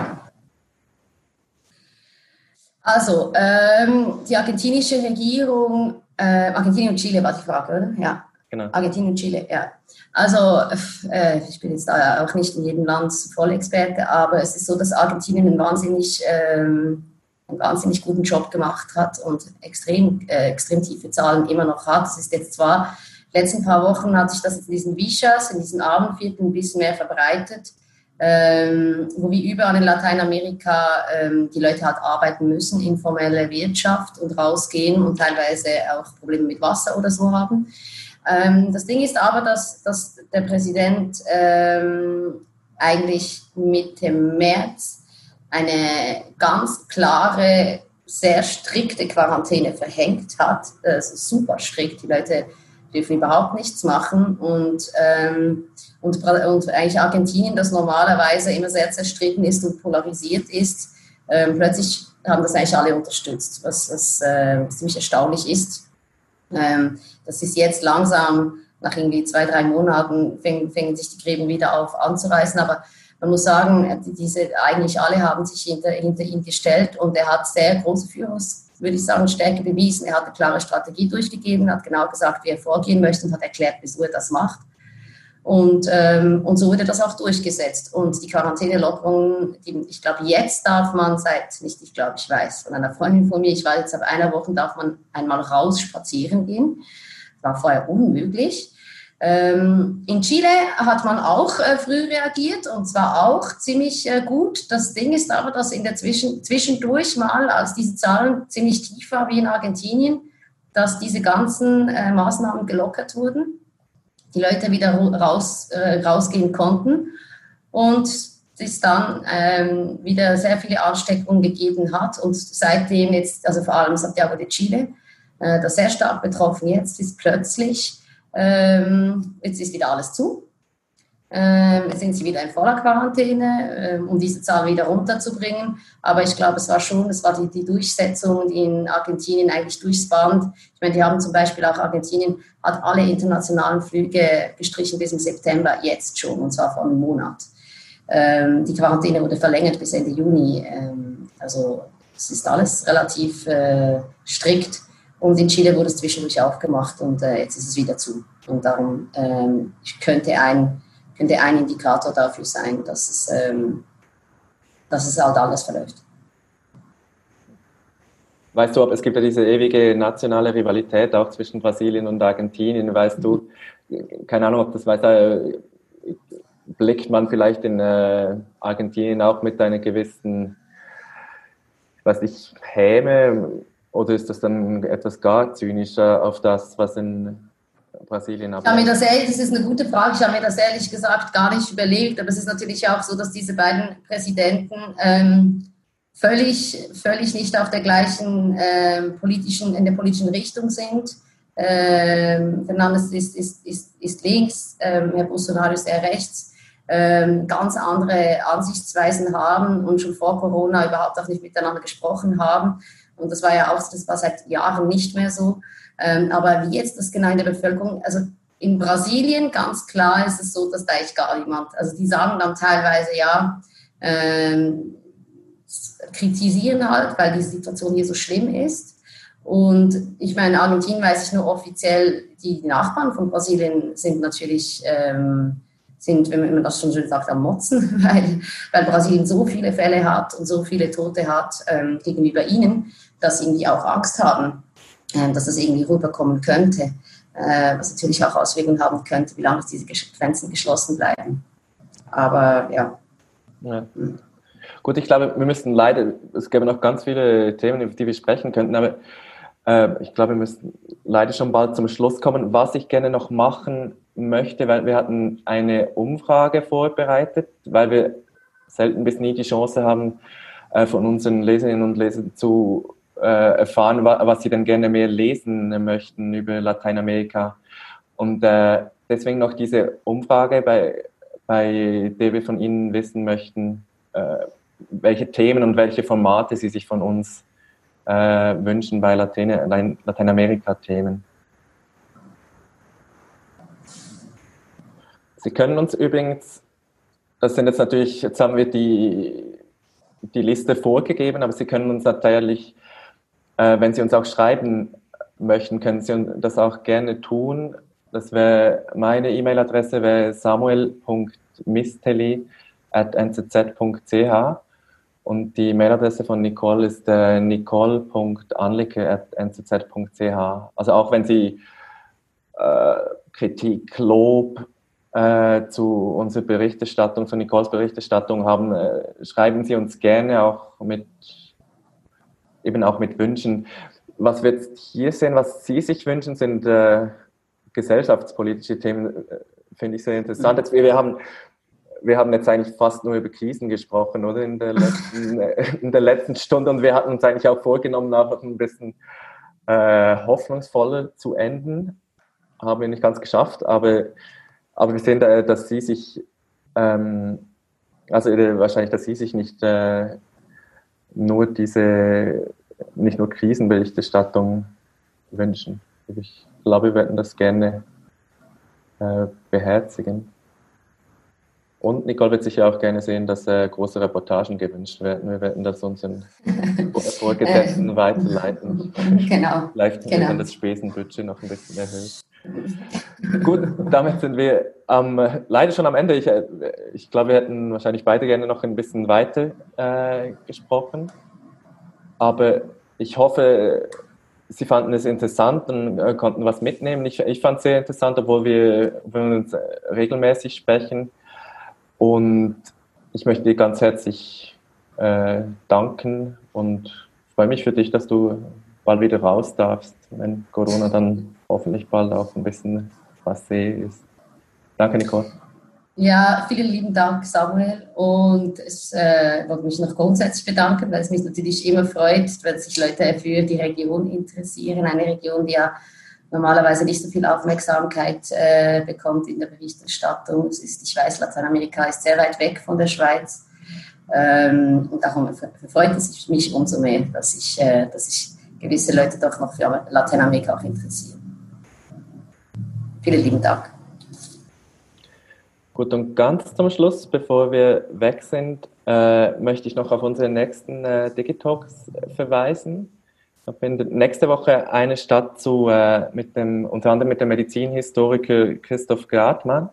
S2: Also, ähm, die argentinische Regierung, äh, Argentinien und Chile war die Frage, oder? Ja. Genau. Argentinien und Chile, ja. Also, äh, ich bin jetzt da auch nicht in jedem Land Vollexperte, aber es ist so, dass Argentinien einen wahnsinnig, ähm, einen wahnsinnig guten Job gemacht hat und extrem, äh, extrem tiefe Zahlen immer noch hat. Es ist jetzt zwar, letzten paar Wochen hat sich das in diesen Vichas, in diesen Abendvierteln ein bisschen mehr verbreitet ähm, wo wie überall in Lateinamerika ähm, die Leute halt arbeiten müssen, informelle Wirtschaft und rausgehen und teilweise auch Probleme mit Wasser oder so haben. Ähm, das Ding ist aber, dass, dass der Präsident ähm, eigentlich Mitte März eine ganz klare, sehr strikte Quarantäne verhängt hat. Also super strikt. Die Leute dürfen überhaupt nichts machen. Und, ähm, und, und eigentlich Argentinien, das normalerweise immer sehr zerstritten ist und polarisiert ist, ähm, plötzlich haben das eigentlich alle unterstützt, was, was äh, ziemlich erstaunlich ist. Ähm, das ist jetzt langsam, nach irgendwie zwei, drei Monaten, fängen, fängen sich die Gräben wieder auf anzureißen. Aber man muss sagen, diese, eigentlich alle haben sich hinter, hinter ihn gestellt und er hat sehr große Führungs würde ich sagen, Stärke bewiesen. Er hat eine klare Strategie durchgegeben, hat genau gesagt, wie er vorgehen möchte und hat erklärt, wieso er das macht. Und, ähm, und so wurde das auch durchgesetzt. Und die Quarantänelockerung, ich glaube, jetzt darf man seit, nicht ich glaube, ich weiß, von einer Freundin von mir, ich war jetzt seit einer Woche, darf man einmal raus spazieren gehen. War vorher unmöglich. Ähm, in Chile hat man auch äh, früh reagiert und zwar auch ziemlich äh, gut. Das Ding ist aber, dass in der Zwischen zwischendurch mal, als diese Zahlen ziemlich tief waren wie in Argentinien, dass diese ganzen äh, Maßnahmen gelockert wurden, die Leute wieder raus, rausgehen konnten und es dann ähm, wieder sehr viele Ansteckungen gegeben hat und seitdem jetzt, also vor allem Santiago de Chile, das sehr stark betroffen jetzt ist plötzlich ähm, jetzt ist wieder alles zu. Ähm, sind sie wieder in voller Quarantäne, ähm, um diese Zahl wieder runterzubringen. Aber ich glaube, es war schon, es war die, die Durchsetzung, in Argentinien eigentlich durchs Band. Ich meine, die haben zum Beispiel auch Argentinien hat alle internationalen Flüge gestrichen bis im September, jetzt schon, und zwar vor einem Monat. Ähm, die Quarantäne wurde verlängert bis Ende Juni. Ähm, also es ist alles relativ äh, strikt. Und in Chile wurde es zwischendurch aufgemacht und äh, jetzt ist es wieder zu. Und darum ähm, könnte, ein, könnte ein Indikator dafür sein, dass es, ähm, dass es halt alles verläuft.
S1: Weißt du, ob es gibt ja diese ewige nationale Rivalität auch zwischen Brasilien und Argentinien. Weißt du, keine Ahnung, ob das weiß, äh, blickt man vielleicht in äh, Argentinien auch mit einer gewissen, ich weiß nicht, Häme oder ist das dann etwas gar zynischer auf das, was in Brasilien
S2: abläuft? Ich das, ehrlich, das ist eine gute Frage. Ich habe mir das ehrlich gesagt gar nicht überlegt. Aber es ist natürlich auch so, dass diese beiden Präsidenten ähm, völlig, völlig nicht auf der gleichen ähm, politischen, in der politischen Richtung sind. Ähm, Fernandes ist, ist, ist, ist links, ähm, Herr Bolsonaro ist eher rechts. Ähm, ganz andere Ansichtsweisen haben und schon vor Corona überhaupt auch nicht miteinander gesprochen haben. Und das war ja auch, das war seit Jahren nicht mehr so. Ähm, aber wie jetzt das genau in der Bevölkerung, also in Brasilien ganz klar ist es so, dass da echt gar niemand, also die sagen dann teilweise ja, ähm, kritisieren halt, weil die Situation hier so schlimm ist. Und ich meine, Argentinien weiß ich nur offiziell, die Nachbarn von Brasilien sind natürlich, ähm, sind, wenn man das schon so sagt, am Motzen, weil, weil Brasilien so viele Fälle hat und so viele Tote hat ähm, gegenüber ihnen, dass sie irgendwie auch Angst haben, äh, dass das irgendwie rüberkommen könnte, äh, was natürlich auch Auswirkungen haben könnte, wie lange diese Grenzen geschlossen bleiben. Aber ja.
S1: ja. Gut, ich glaube, wir müssen leider, es gäbe noch ganz viele Themen, über die wir sprechen könnten, aber äh, ich glaube, wir müssen leider schon bald zum Schluss kommen. Was ich gerne noch machen möchte, weil wir hatten eine Umfrage vorbereitet, weil wir selten bis nie die Chance haben, äh, von unseren Leserinnen und Lesern zu äh, erfahren, was sie denn gerne mehr lesen möchten über Lateinamerika. Und äh, deswegen noch diese Umfrage bei bei der wir von Ihnen wissen möchten, äh, welche Themen und welche Formate Sie sich von uns wünschen bei Latein Lateinamerika-Themen. Sie können uns übrigens, das sind jetzt natürlich, jetzt haben wir die, die Liste vorgegeben, aber Sie können uns natürlich, äh, wenn Sie uns auch schreiben möchten, können Sie das auch gerne tun. Das wäre meine E-Mail-Adresse wäre samuel.misteli.nzz.ch und die Mailadresse von Nicole ist äh, nicole.anlicke.nzz.ch. Also auch wenn Sie äh, Kritik, Lob, äh, zu unserer Berichterstattung, zu Nicoles Berichterstattung haben, äh, schreiben Sie uns gerne auch mit, eben auch mit Wünschen. Was wir jetzt hier sehen, was Sie sich wünschen, sind äh, gesellschaftspolitische Themen, äh, finde ich sehr interessant. Jetzt, wir, haben, wir haben jetzt eigentlich fast nur über Krisen gesprochen, oder? In der letzten, äh, in der letzten Stunde. Und wir hatten uns eigentlich auch vorgenommen, auch ein bisschen äh, hoffnungsvoller zu enden. Haben wir nicht ganz geschafft, aber aber wir sehen, da, dass sie sich, ähm, also wahrscheinlich, dass sie sich nicht äh, nur diese, nicht nur Krisenberichterstattung wünschen. Ich glaube, wir werden das gerne äh, beherzigen. Und Nicole wird sich ja auch gerne sehen, dass äh, große Reportagen gewünscht werden. Wir werden das unseren Vorgesetzten ähm, weiterleiten.
S2: Genau.
S1: Vielleicht genau. das Spesenbudget noch ein bisschen erhöht. Gut, damit sind wir ähm, leider schon am Ende. Ich, äh, ich glaube, wir hätten wahrscheinlich beide gerne noch ein bisschen weiter äh, gesprochen. Aber ich hoffe, Sie fanden es interessant und äh, konnten was mitnehmen. Ich, ich fand es sehr interessant, obwohl wir, wir uns regelmäßig sprechen. Und ich möchte dir ganz herzlich äh, danken und freue mich für dich, dass du bald wieder raus darfst, wenn Corona dann hoffentlich bald auch ein bisschen passé ist. Danke, Nicole.
S2: Ja, vielen lieben Dank, Samuel. Und ich äh, wollte mich noch grundsätzlich bedanken, weil es mich natürlich immer freut, wenn sich Leute für die Region interessieren. Eine Region, die ja normalerweise nicht so viel Aufmerksamkeit äh, bekommt in der Berichterstattung. Es ist, ich weiß, Lateinamerika ist sehr weit weg von der Schweiz. Ähm, und darum freut es mich umso mehr, dass äh, dass ich gewisse Leute doch noch für Lateinamerika auch interessieren. Vielen lieben Dank.
S1: Gut, und ganz zum Schluss, bevor wir weg sind, äh, möchte ich noch auf unsere nächsten äh, Digitalks verweisen. Da findet nächste Woche eine statt zu, äh, mit dem, unter anderem mit dem Medizinhistoriker Christoph Gradmann,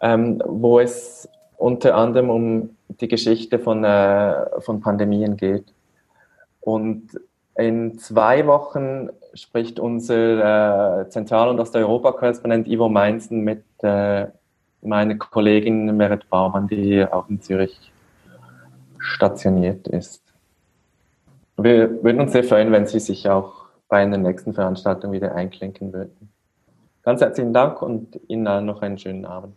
S1: ähm, wo es unter anderem um die Geschichte von, äh, von Pandemien geht. Und in zwei Wochen spricht unser äh, Zentral- und Osteuropa-Korrespondent Ivo Meinzen mit äh, meiner Kollegin Merit Baumann, die auch in Zürich stationiert ist. Wir würden uns sehr freuen, wenn Sie sich auch bei einer nächsten Veranstaltung wieder einklinken würden. Ganz herzlichen Dank und Ihnen allen noch einen schönen Abend.